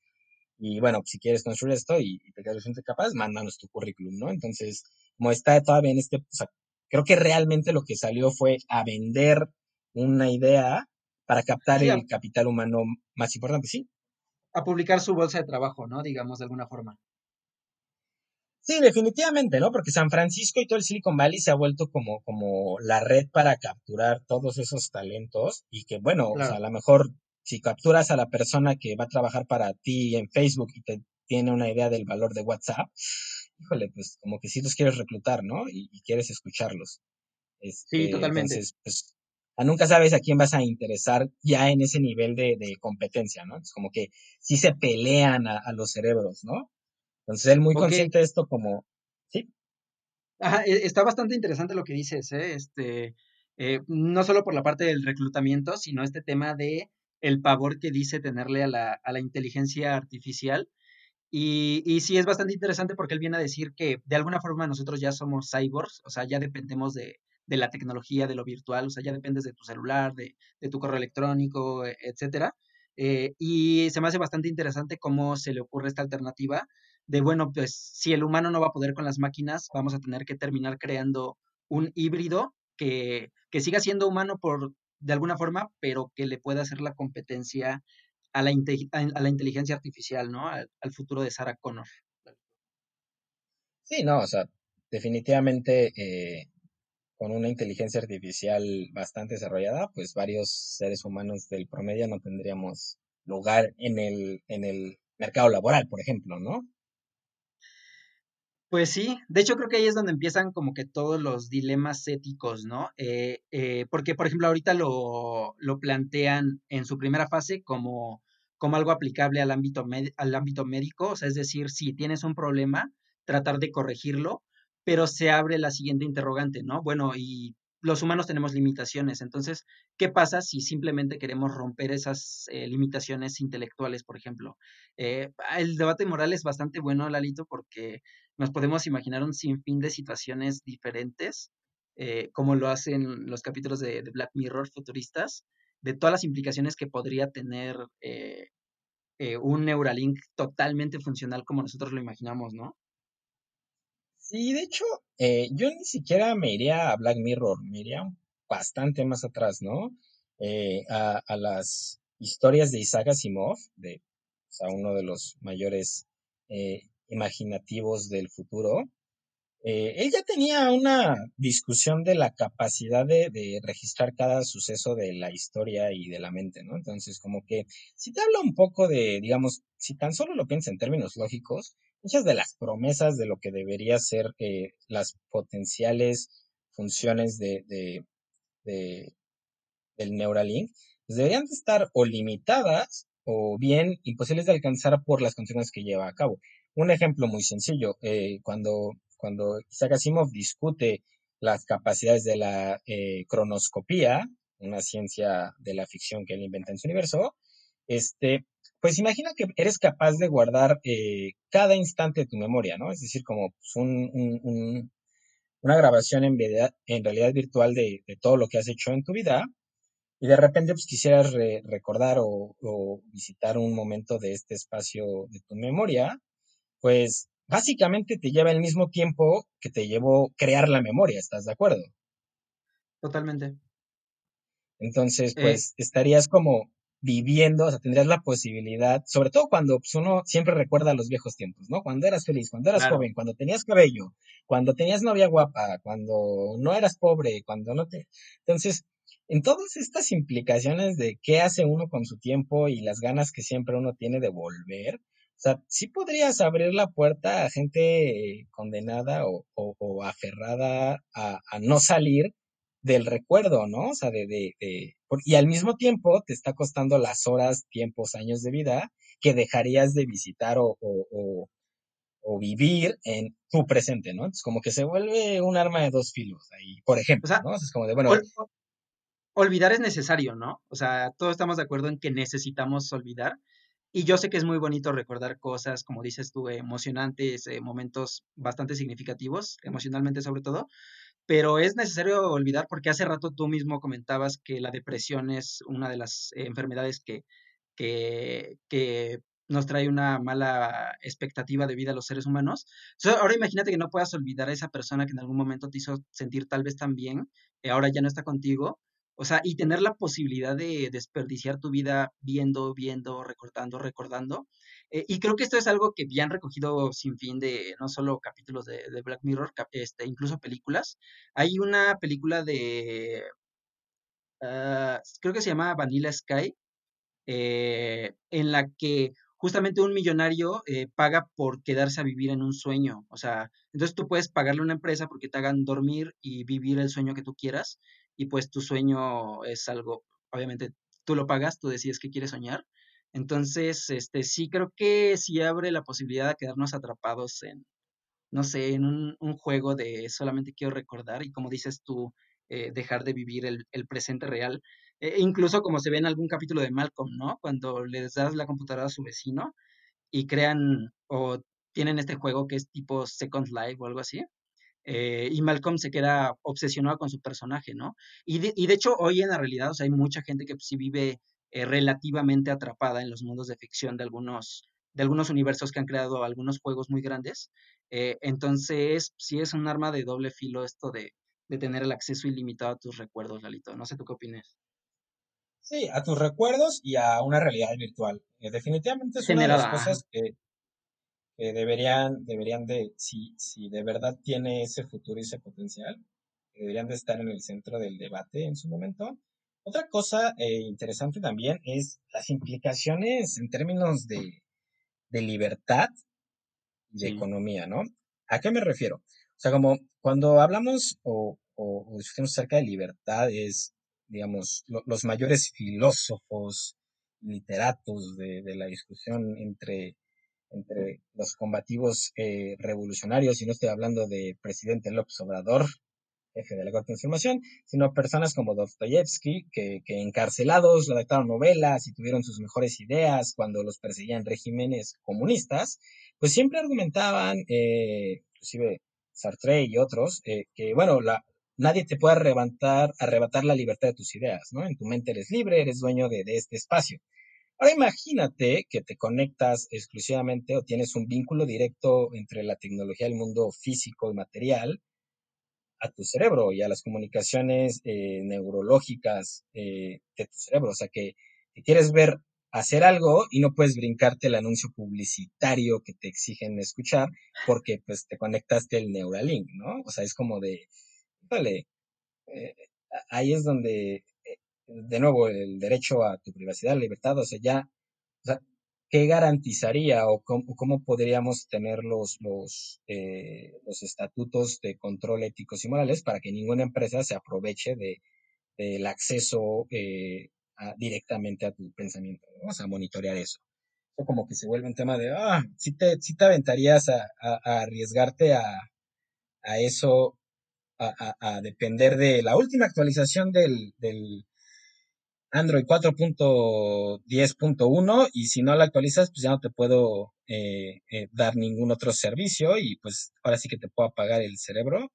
Y bueno, si quieres construir esto y, te quedas capaz, mándanos tu currículum, ¿no? Entonces, como está todavía en este, o sea, creo que realmente lo que salió fue a vender una idea para captar el capital humano más importante, sí. A publicar su bolsa de trabajo, ¿no? Digamos, de alguna forma. Sí, definitivamente, ¿no? Porque San Francisco y todo el Silicon Valley se ha vuelto como, como la red para capturar todos esos talentos y que, bueno, o sea, a lo mejor si capturas a la persona que va a trabajar para ti en Facebook y te tiene una idea del valor de WhatsApp, híjole, pues como que sí los quieres reclutar, ¿no? Y, quieres escucharlos. sí, este, totalmente. Entonces, pues, nunca sabes a quién vas a interesar ya en ese nivel de, competencia, ¿no? Es como que sí se pelean a los cerebros, ¿no? Entonces él muy consciente de esto como, sí. Ajá, e, está bastante interesante lo que dices, ¿eh? Este, eh, no solo por la parte del reclutamiento, sino este tema de el pavor que dice tenerle a la, a la inteligencia artificial. Y, y, sí es bastante interesante porque él viene a decir que de alguna forma nosotros ya somos cyborgs, o sea, ya dependemos de, de la tecnología, de lo virtual, o sea, ya dependes de tu celular, de, de tu correo electrónico, e, etcétera. Eh, y se me hace bastante interesante cómo se le ocurre esta alternativa de, bueno, pues si el humano no va a poder con las máquinas, vamos a tener que terminar creando un híbrido que, que siga siendo humano por, de alguna forma, pero que le pueda hacer la competencia a la, a la inteligencia artificial, ¿no? Al, futuro de Sarah Connor. Sí, no, o sea, definitivamente eh, con una inteligencia artificial bastante desarrollada, pues varios seres humanos del promedio no tendríamos lugar en el, en el mercado laboral, por ejemplo, ¿no? Pues sí, de hecho creo que ahí es donde empiezan como que todos los dilemas éticos, ¿no? Eh, eh, porque, por ejemplo, ahorita lo, lo, plantean en su primera fase como, como algo aplicable al ámbito, al ámbito médico, o sea, es decir, si tienes un problema, tratar de corregirlo, pero se abre la siguiente interrogante, ¿no? Bueno, y los humanos tenemos limitaciones. Entonces, ¿qué pasa si simplemente queremos romper esas eh, limitaciones intelectuales, por ejemplo? Eh, el debate moral es bastante bueno, Lalito, porque nos podemos imaginar un sinfín de situaciones diferentes, eh, como lo hacen los capítulos de, Black Mirror futuristas, de todas las implicaciones que podría tener un Neuralink totalmente funcional como nosotros lo imaginamos, ¿no? Sí, de hecho, eh, yo ni siquiera me iría a Black Mirror, me iría bastante más atrás, ¿no? Eh, a, las historias de Isaac Asimov, de o uno de los mayores eh, imaginativos del futuro. él ya tenía una discusión de la capacidad de, de, registrar cada suceso de la historia y de la mente, ¿no? Entonces, como que si te habla un poco de, digamos, si tan solo lo piensas en términos lógicos, muchas de las promesas de lo que debería ser eh, las potenciales funciones de, de, del Neuralink, pues deberían de estar o limitadas o bien imposibles de alcanzar por las condiciones que lleva a cabo. Un ejemplo muy sencillo, eh, cuando, cuando Isaac Asimov discute las capacidades de la eh, cronoscopía, una ciencia de la ficción que él inventa en su universo, este, pues imagina que eres capaz de guardar eh, cada instante de tu memoria, ¿no? Es decir, como pues, un, una grabación en, realidad virtual de, todo lo que has hecho en tu vida y de repente pues quisieras recordar o, visitar un momento de este espacio de tu memoria, pues básicamente te lleva el mismo tiempo que te llevó crear la memoria, ¿estás de acuerdo? Totalmente. Entonces, eh, pues estarías como viviendo, o sea, tendrías la posibilidad, sobre todo cuando pues, uno siempre recuerda los viejos tiempos, ¿no? Cuando eras feliz, cuando eras joven, cuando tenías cabello, cuando tenías novia guapa, cuando no eras pobre, cuando no te... Entonces, en todas estas implicaciones de qué hace uno con su tiempo y las ganas que siempre uno tiene de volver, o sea, sí podrías abrir la puerta a gente condenada o, o, aferrada a, a no salir del recuerdo, ¿no? O sea, de, de, de, y al mismo tiempo te está costando las horas, tiempos, años de vida que dejarías de visitar o, o, o, vivir en tu presente, ¿no? Es como que se vuelve un arma de dos filos ahí, por ejemplo, ¿no? Es como de, bueno... olvidar es necesario, ¿no? O sea, todos estamos de acuerdo en que necesitamos olvidar. Y yo sé que es muy bonito recordar cosas, como dices tú, emocionantes, eh, momentos bastante significativos, emocionalmente sobre todo, pero es necesario olvidar porque hace rato tú mismo comentabas que la depresión es una de las enfermedades que, que, nos trae una mala expectativa de vida a los seres humanos. ahora imagínate que no puedas olvidar a esa persona que en algún momento te hizo sentir tal vez tan bien, y ahora ya no está contigo. O sea, y tener la posibilidad de desperdiciar tu vida viendo, viendo, recordando, recordando. Eh, y creo que esto es algo que ya han recogido sin fin de no solo capítulos de, Black Mirror, este, incluso películas. Hay una película de, ah, creo que se llama Vanilla Sky, eh, en la que justamente un millonario eh, paga por quedarse a vivir en un sueño. O sea, entonces tú puedes pagarle a una empresa porque te hagan dormir y vivir el sueño que tú quieras. Y pues tu sueño es algo, obviamente tú lo pagas, tú decides qué quieres soñar. Entonces, este, sí creo que sí abre la posibilidad de quedarnos atrapados en, no sé, en un, juego de solamente quiero recordar y como dices tú, eh, dejar de vivir el, el presente real. E incluso como se ve en algún capítulo de Malcolm, ¿no? Cuando les das la computadora a su vecino y crean o tienen este juego que es tipo Second Life o algo así. Eh, y Malcolm se queda obsesionado con su personaje, ¿no? Y de, y de hecho, hoy en la realidad, o sea, hay mucha gente que sí vive eh, relativamente atrapada en los mundos de ficción de algunos, de algunos universos que han creado algunos juegos muy grandes. Eh, entonces, sí es un arma de doble filo esto de, de tener el acceso ilimitado a tus recuerdos, Lalito. No sé tú qué opinas. Sí, a tus recuerdos y a una realidad virtual. Definitivamente es una de las cosas que, deberían, deberían de, si, si de verdad tiene ese futuro y ese potencial, deberían de estar en el centro del debate en su momento. Otra cosa eh, interesante también es las implicaciones en términos de, libertad y de economía, ¿no? ¿A qué me refiero? O sea, como cuando hablamos o, o, o discutimos acerca de libertad, es digamos, los mayores filósofos, literatos de, la discusión entre, entre los combativos eh, revolucionarios, y no estoy hablando de presidente López Obrador, jefe de la Corte de Información, sino personas como Dostoyevsky, que, que encarcelados redactaron novelas y tuvieron sus mejores ideas cuando los perseguían regímenes comunistas, pues siempre argumentaban, eh, inclusive Sartre y otros, eh, que, bueno, la, nadie te puede arrebatar, arrebatar la libertad de tus ideas, ¿no? En tu mente eres libre, eres dueño de, este espacio. Ahora imagínate que te conectas exclusivamente o tienes un vínculo directo entre la tecnología del mundo físico y material a tu cerebro y a las comunicaciones eh, neurológicas eh, de tu cerebro. O sea, que, quieres ver hacer algo y no puedes brincarte el anuncio publicitario que te exigen escuchar porque pues te conectaste el Neuralink, ¿no? O sea, es como de, vale, eh, ahí es donde, de nuevo, el derecho a tu privacidad, libertad, o sea, ya, o sea, ¿qué garantizaría o cómo, podríamos tener los, los, eh, los estatutos de control éticos y morales para que ninguna empresa se aproveche de, del acceso directamente a tu pensamiento, ¿no? o sea, monitorear eso. O como que se vuelve un tema de, ah, si te, si te aventarías a, a arriesgarte a, a eso a, depender de la última actualización del, Android 4.10.1 y si no la actualizas, pues ya no te puedo eh, eh, dar ningún otro servicio y pues ahora sí que te puedo apagar el cerebro.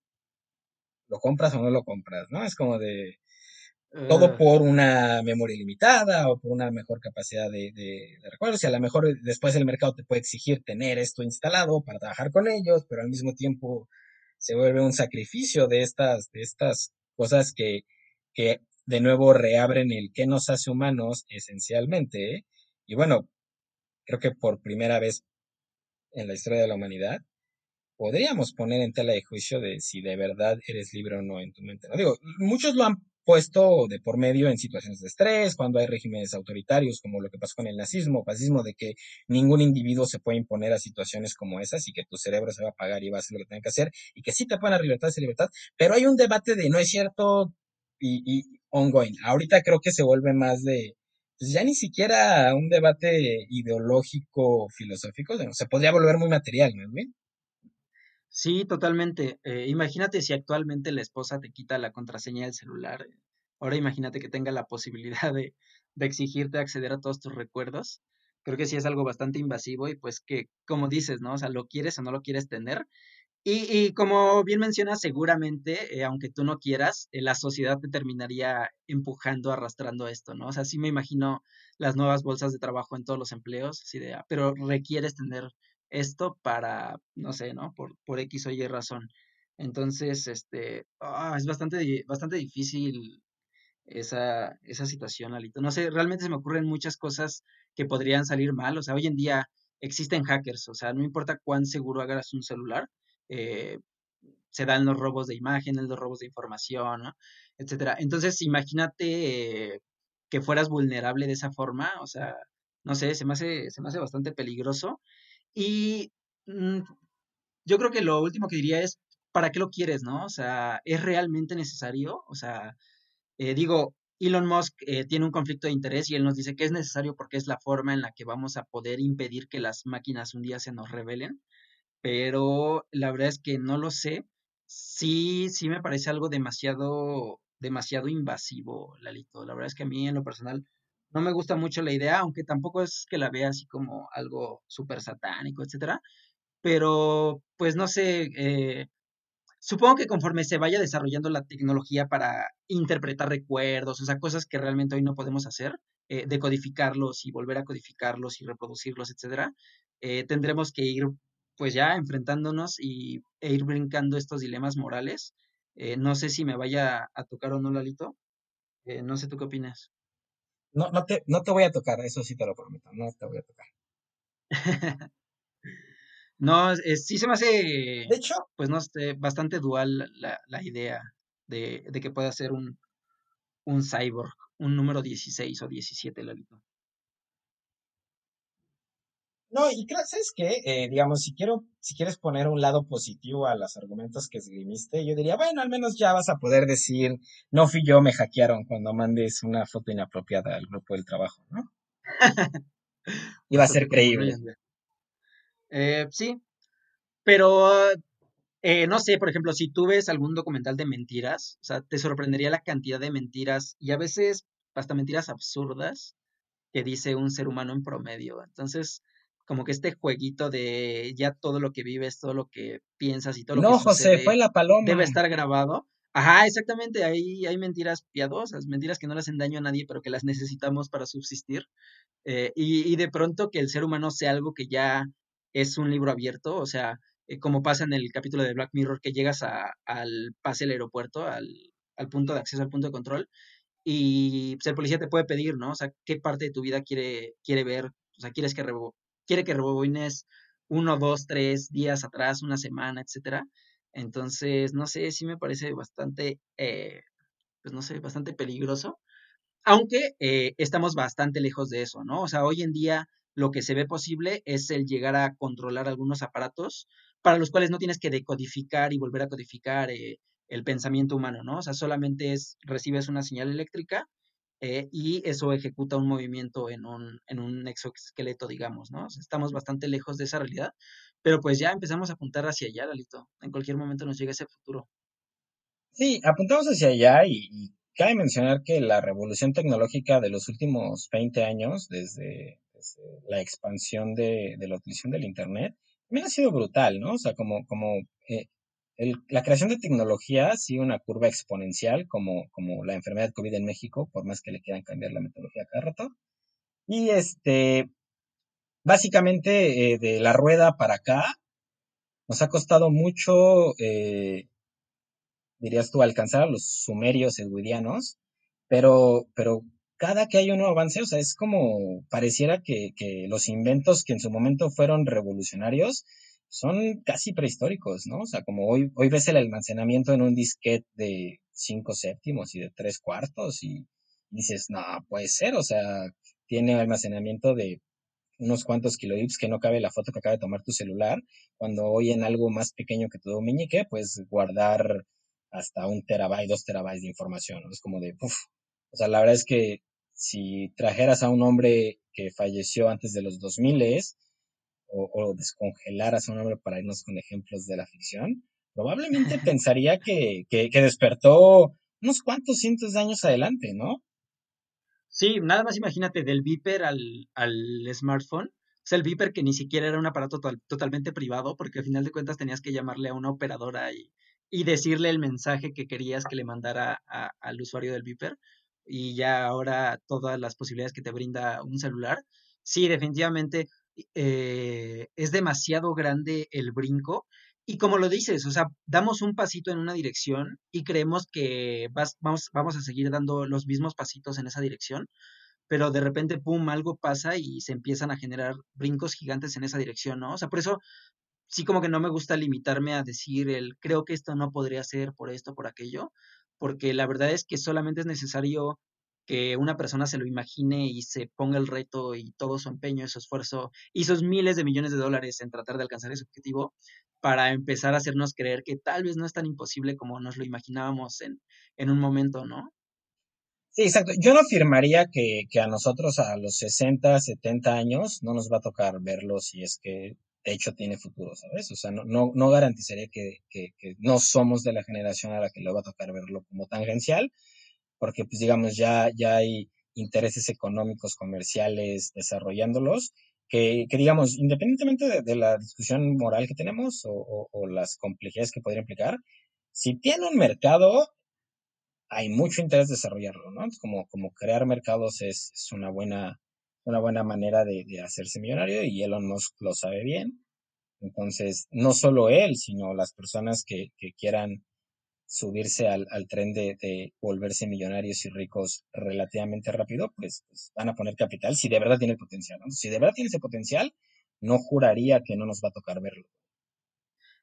¿Lo compras o no lo compras? ¿No? Es como de todo ah. por una memoria limitada o por una mejor capacidad de, de, de recuerdos y a lo mejor después el mercado te puede exigir tener esto instalado para trabajar con ellos, pero al mismo tiempo se vuelve un sacrificio de estas, de estas cosas que, que de nuevo reabren el que nos hace humanos esencialmente. Y bueno, creo que por primera vez en la historia de la humanidad, podríamos poner en tela de juicio de si de verdad eres libre o no en tu mente. No digo, muchos lo han puesto de por medio en situaciones de estrés, cuando hay regímenes autoritarios, como lo que pasó con el nazismo, fascismo, de que ningún individuo se puede imponer a situaciones como esas y que tu cerebro se va a apagar y va a hacer lo que tenga que hacer y que sí te ponen a libertad es libertad, pero hay un debate de no es cierto y, ongoing. Ahorita creo que se vuelve más de, pues ya ni siquiera un debate ideológico, filosófico, se podría volver muy material, ¿no es Sí, totalmente. Eh, imagínate si actualmente la esposa te quita la contraseña del celular. Ahora imagínate que tenga la posibilidad de, de exigirte acceder a todos tus recuerdos. Creo que sí es algo bastante invasivo y pues que, como dices, ¿no? O sea, lo quieres o no lo quieres tener. Y, y como bien mencionas, seguramente, eh, aunque tú no quieras, eh, la sociedad te terminaría empujando, arrastrando esto, ¿no? O sea, sí me imagino las nuevas bolsas de trabajo en todos los empleos, así de, ah, pero requieres tener esto para, no sé, ¿no? Por, por X o Y razón. Entonces, este, ah, es bastante, bastante difícil esa, esa situación, Alito. No sé, realmente se me ocurren muchas cosas que podrían salir mal. O sea, hoy en día existen hackers, o sea, no importa cuán seguro hagas un celular, eh, se dan los robos de imágenes, los robos de información, ¿no? etcétera. Entonces, imagínate eh, que fueras vulnerable de esa forma, o sea, no sé, se me hace, se me hace bastante peligroso. Y mm, yo creo que lo último que diría es, ¿para qué lo quieres, no? O sea, ¿es realmente necesario? O sea, eh, digo, Elon Musk tiene un conflicto de interés y él nos dice que es necesario porque es la forma en la que vamos a poder impedir que las máquinas un día se nos rebelen, pero la verdad es que no lo sé. Sí, sí me parece algo demasiado, demasiado invasivo, Lalito. La verdad es que a mí en lo personal no me gusta mucho la idea, aunque tampoco es que la vea así como algo súper satánico, etcétera. Pero, pues no sé, eh, Supongo que conforme se vaya desarrollando la tecnología para interpretar recuerdos, o sea, cosas que realmente hoy no podemos hacer, eh, decodificarlos y volver a codificarlos y reproducirlos, etcétera, eh, tendremos que ir, pues ya enfrentándonos y, e ir brincando estos dilemas morales. Eh, no sé si me vaya a tocar o no, Lalito. Eh, no sé tú qué opinas. No, no te, no te voy a tocar, eso sí te lo prometo, no te voy a tocar. [laughs] No, es- sí se me hace, De hecho, pues no sé, bastante dual la, la idea de, de que pueda ser un, un cyborg, un número 16 o 17, Lalito. No, y ¿sabes qué? Eh, digamos, si quiero, si quieres poner un lado positivo a los argumentos que esgrimiste, yo diría, bueno, al menos ya vas a poder decir, no fui yo, me hackearon cuando mandes una foto inapropiada al grupo del trabajo, ¿no? [laughs] Iba a ser creíble. Eh, sí, pero eh, no sé, por ejemplo, si tú ves algún documental de mentiras, o sea, te sorprendería la cantidad de mentiras y a veces hasta mentiras absurdas que dice un ser humano en promedio. Entonces, como que este jueguito de ya todo lo que vives, todo lo que piensas y todo lo que No, José, fue la debe paloma. estar grabado. Ajá, exactamente, ahí hay mentiras piadosas, mentiras que no le hacen daño a nadie, pero que las necesitamos para subsistir. Eh, y, y de pronto que el ser humano sea algo que ya es un libro abierto, o sea, eh, como pasa en el capítulo de Black Mirror, que llegas a- al pase del aeropuerto, al, al punto de acceso al punto de control, y pues, el policía te puede pedir, ¿no? O sea, qué parte de tu vida quiere, quiere ver, o sea, quieres que rebo- quiere que rebobines uno, dos, tres días atrás, una semana, etcétera. Entonces, no sé, sí me parece bastante, eh, pues no sé, bastante peligroso aunque eh, estamos bastante lejos de eso, ¿no? O sea, hoy en día lo que se ve posible es el llegar a controlar algunos aparatos para los cuales no tienes que decodificar y volver a codificar eh, el pensamiento humano, ¿no? O sea, solamente es, recibes una señal eléctrica eh, y eso ejecuta un movimiento en un, en un exoesqueleto, digamos, ¿no? Estamos bastante lejos de esa realidad, pero pues ya empezamos a apuntar hacia allá, Lalito. En cualquier momento nos llega ese futuro. Sí, apuntamos hacia allá y, cabe mencionar que la revolución tecnológica de los últimos 20 años, desde, desde la expansión de, de la utilización del Internet, también ha sido brutal, ¿no? O sea, como, como eh, la creación de tecnología sigue una curva exponencial, como, como la enfermedad COVID en México, por más que le quieran cambiar la metodología cada rato. Y este, básicamente, eh, de la rueda para acá, nos ha costado mucho eh, dirías tú, alcanzar a los sumerios edwidianos, pero, pero cada que hay un nuevo avance, o sea, es como pareciera que, que los inventos que en su momento fueron revolucionarios son casi prehistóricos, ¿no? O sea, como hoy, hoy ves el almacenamiento en un disquete de cinco séptimos y de tres cuartos y dices, no, puede ser, o sea, tiene almacenamiento de unos cuantos kilobytes que no cabe la foto que acaba de tomar tu celular, cuando hoy en algo más pequeño que tu meñique, puedes guardar hasta un terabyte, dos terabytes de información, ¿no? Es como de, uff, o sea, la verdad es que si trajeras a un hombre que falleció antes de los 2000 o, o descongelaras a un hombre para irnos con ejemplos de la ficción, probablemente [laughs] pensaría que, que, que despertó unos cuantos cientos de años adelante, ¿no? Sí, nada más imagínate del Viper al, al smartphone. O sea, el Viper que ni siquiera era un aparato totalmente privado, porque al final de cuentas tenías que llamarle a una operadora y, y decirle el mensaje que querías que le mandara al usuario del Viper. Y ya ahora todas las posibilidades que te brinda un celular. Sí, definitivamente eh, es demasiado grande el brinco. Y como lo dices, o sea, damos un pasito en una dirección y creemos que vamos, vamos a seguir dando los mismos pasitos en esa dirección, pero de repente, pum, algo pasa y se empiezan a generar brincos gigantes en esa dirección, ¿no? O sea, por eso sí como que no me gusta limitarme a decir el creo que esto no podría ser por esto, por aquello, porque la verdad es que solamente es necesario que una persona se lo imagine y se ponga el reto y todo su empeño, su esfuerzo y sus miles de millones de dólares en tratar de alcanzar ese objetivo para empezar a hacernos creer que tal vez no es tan imposible como nos lo imaginábamos en, en un momento, ¿no? Sí, exacto. Yo no afirmaría que, que, a nosotros a los 60, 70 años no nos va a tocar verlo si es que de hecho tiene futuro, ¿sabes? O sea, no, no, no garantizaría que, que, que, no somos de la generación a la que le va a tocar verlo como tangencial, porque pues digamos ya, ya hay intereses económicos, comerciales desarrollándolos, que, que digamos, independientemente de, la discusión moral que tenemos o, las complejidades que podría implicar, si tiene un mercado, hay mucho interés de desarrollarlo, ¿no? Como, como crear mercados es, una buena una buena manera de, hacerse millonario y Elon Musk lo sabe bien. Entonces, no solo él, sino las personas que quieran subirse al, al tren de, de, volverse millonarios y ricos relativamente rápido, pues, pues, van a poner capital si de verdad tiene el potencial. Si de verdad tiene ese potencial, no juraría que no nos va a tocar verlo.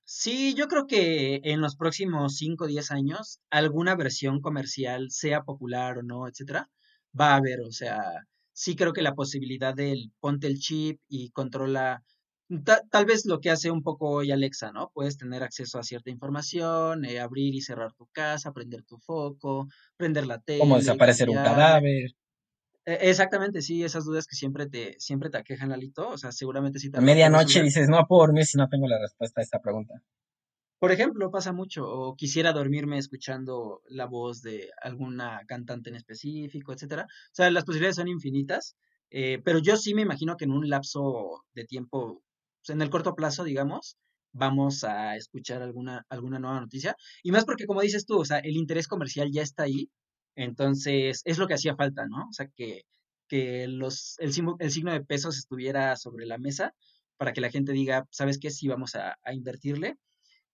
Sí, yo creo que en los próximos 5 o 10 años, alguna versión comercial, sea popular o no, etcétera, va a haber, o sea, sí creo que la posibilidad del ponte el chip y controla, tal vez lo que hace un poco hoy Alexa, ¿no? Puedes tener acceso a cierta información, eh, abrir y cerrar tu casa, prender tu foco, prender la tele. Como desaparecer cambiar. un cadáver. E, exactamente, sí, esas dudas que siempre te, siempre te aquejan, Lalito, o sea, seguramente sí te... A medianoche dices, no puedo dormir si no tengo la respuesta a esta pregunta. Por ejemplo, pasa mucho, o quisiera dormirme escuchando la voz de alguna cantante en específico, etcétera. O sea, las posibilidades son infinitas, eh, pero yo sí me imagino que en un lapso de tiempo, pues, en el corto plazo, digamos, vamos a escuchar alguna, alguna nueva noticia. Y más porque, como dices tú, o sea, el interés comercial ya está ahí, entonces es lo que hacía falta, ¿no? O sea, que, que los, el, el signo de pesos estuviera sobre la mesa para que la gente diga, ¿sabes qué? Sí, vamos a, a invertirle.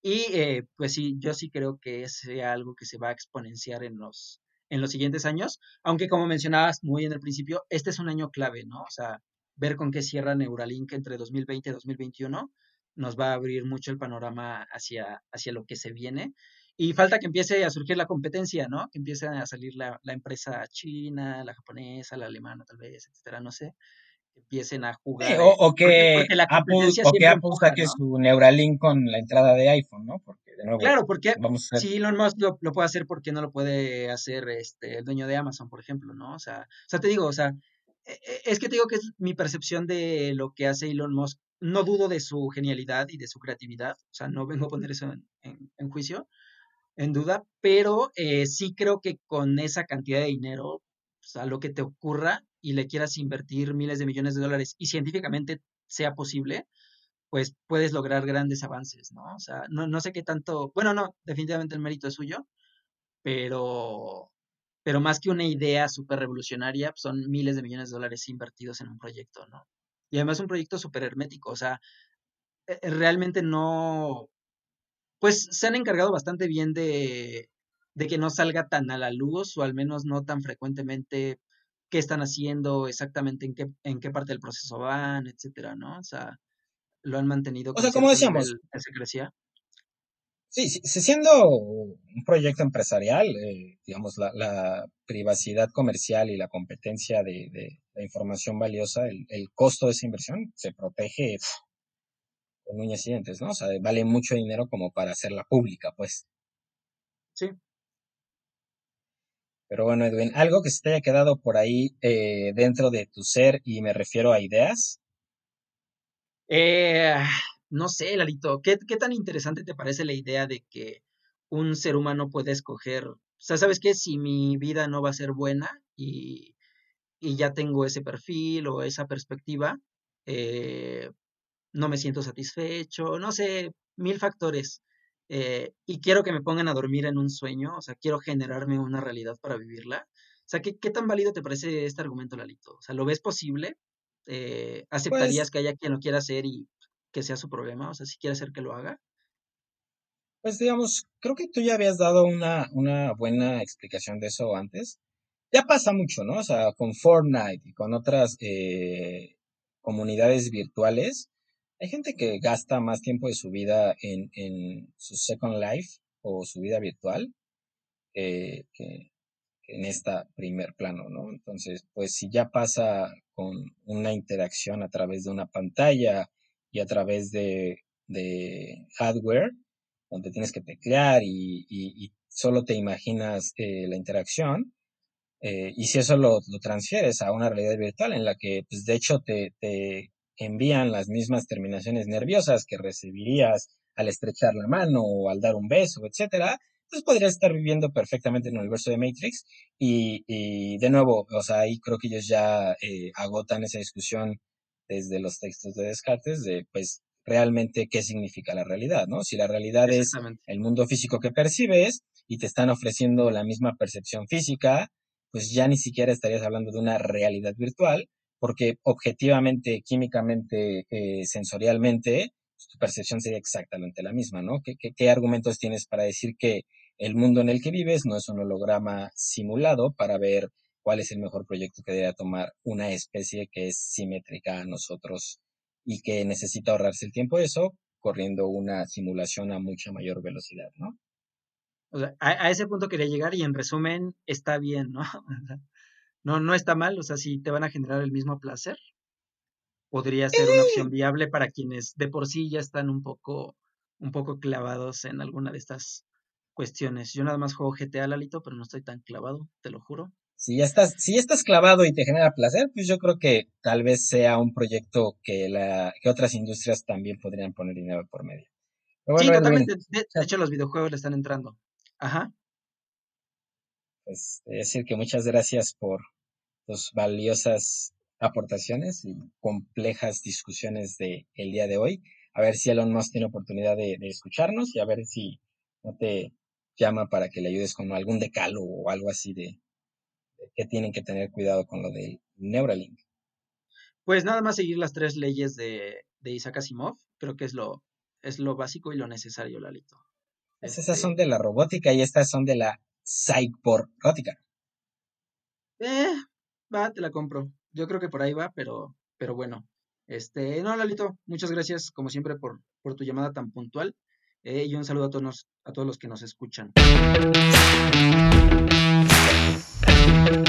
Y eh, pues sí, yo sí creo que sea algo que se va a exponenciar en los, en los siguientes años, aunque como mencionabas muy en el principio, este es un año clave, ¿no? O sea, ver con qué cierra Neuralink entre 2020 y 2021 nos va a abrir mucho el panorama hacia, hacia lo que se viene. Y falta que empiece a surgir la competencia, ¿no? Que empiece a salir la, la empresa china, la japonesa, la alemana, tal vez, etcétera, no sé empiecen a jugar. Sí, o, o, que porque, porque Apple, o que Apple empuja, saque ¿no? su Neuralink con la entrada de iPhone, ¿no? Porque de nuevo, claro, porque vamos a hacer... si Elon Musk lo, lo, puede hacer, ¿por qué no lo puede hacer este, el dueño de Amazon, por ejemplo, no? O sea, o sea, te digo, o sea, es que te digo que es mi percepción de lo que hace Elon Musk. No dudo de su genialidad y de su creatividad, o sea, no vengo a poner eso en, en, juicio, en duda, pero eh, sí creo que con esa cantidad de dinero, o sea, lo que te ocurra, y le quieras invertir miles de millones de dólares y científicamente sea posible, pues puedes lograr grandes avances, ¿no? O sea, no, no sé qué tanto, bueno, no, definitivamente el mérito es suyo, pero, pero más que una idea súper revolucionaria, pues, son miles de millones de dólares invertidos en un proyecto, ¿no? Y además un proyecto súper hermético, o sea, e, e, realmente no, pues se han encargado bastante bien de, de que no salga tan a la luz o al menos no tan frecuentemente qué están haciendo, exactamente en qué, en qué parte del proceso van, etcétera, ¿no? O sea, lo han mantenido o sea, como decíamos, de secrecía. Sí, sí, siendo un proyecto empresarial, eh, digamos, la, la, privacidad comercial y la competencia de, de la información valiosa, el, el, costo de esa inversión se protege con uñas y dientes, ¿no? O sea, vale mucho dinero como para hacerla pública, pues. Sí. Pero bueno, Edwin, algo que se te haya quedado por ahí eh, dentro de tu ser y me refiero a ideas. Eh, no sé, Lalito, ¿qué, ¿qué, tan interesante te parece la idea de que un ser humano puede escoger, o sea, ¿sabes qué? Si mi vida no va a ser buena y, y ya tengo ese perfil o esa perspectiva, eh, no me siento satisfecho, no sé, mil factores. Eh, y quiero que me pongan a dormir en un sueño, o sea, quiero generarme una realidad para vivirla. O sea, ¿qué, qué tan válido te parece este argumento, Lalito? O sea, ¿lo ves posible? Eh, ¿Aceptarías Pues, que haya quien lo quiera hacer y que sea su problema? O sea, si quiere hacer que lo haga. pues digamos, creo que tú ya habías dado una, una buena explicación de eso antes. Ya pasa mucho, ¿no? O sea, con Fortnite y con otras eh, comunidades virtuales, hay gente que gasta más tiempo de su vida en, en su Second Life o su vida virtual que, en esta primer plano, ¿no? Entonces, pues si ya pasa con una interacción a través de una pantalla y a través de, de hardware, donde tienes que teclear y solo te imaginas eh, la interacción, eh, y si eso lo, lo, transfieres a una realidad virtual en la que, pues, de hecho, te, te envían las mismas terminaciones nerviosas que recibirías al estrechar la mano o al dar un beso, etcétera, pues podrías estar viviendo perfectamente en el universo de Matrix. Y, y de nuevo, o sea, ahí creo que ellos ya eh, agotan esa discusión desde los textos de Descartes de, pues, realmente qué significa la realidad, ¿no? Si la realidad es el mundo físico que percibes y te están ofreciendo la misma percepción física, pues ya ni siquiera estarías hablando de una realidad virtual, porque objetivamente, químicamente, eh, sensorialmente, pues, tu percepción sería exactamente la misma, ¿no? ¿Qué, ¿Qué, qué, argumentos tienes para decir que el mundo en el que vives no es un holograma simulado para ver cuál es el mejor proyecto que debe tomar una especie que es simétrica a nosotros y que necesita ahorrarse el tiempo de eso corriendo una simulación a mucha mayor velocidad, ¿no? O sea, a, a, ese punto quería llegar y en resumen está bien, ¿no? [laughs] no, no está mal, o sea, si te van a generar el mismo placer, podría ser una opción viable para quienes de por sí ya están un poco, un poco clavados en alguna de estas cuestiones. Yo nada más juego GTA, Lalito, pero no estoy tan clavado, te lo juro. Si ya estás, si ya estás clavado y te genera placer, pues yo creo que tal vez sea un proyecto que la, que otras industrias también podrían poner dinero por medio. Bueno, sí, totalmente. De, hecho, los videojuegos le están entrando. Ajá. Pues decir que muchas gracias por tus valiosas aportaciones y complejas discusiones de el día de hoy. A ver si Elon Musk tiene oportunidad de, de escucharnos y a ver si no te llama para que le ayudes con algún decalo o algo así de que tienen que tener cuidado con lo del Neuralink. Pues nada más seguir las tres leyes de, de Isaac Asimov, creo que es lo, es lo básico y lo necesario, Lalito. Pues esas son de la robótica y estas son de la cyborrótica. Eh, va, te la compro. Yo creo que por ahí va, pero, pero bueno. Este, no, Lalito, muchas gracias, como siempre, por, por tu llamada tan puntual. Eh, y un saludo a todos, a todos los que nos escuchan. Thank you.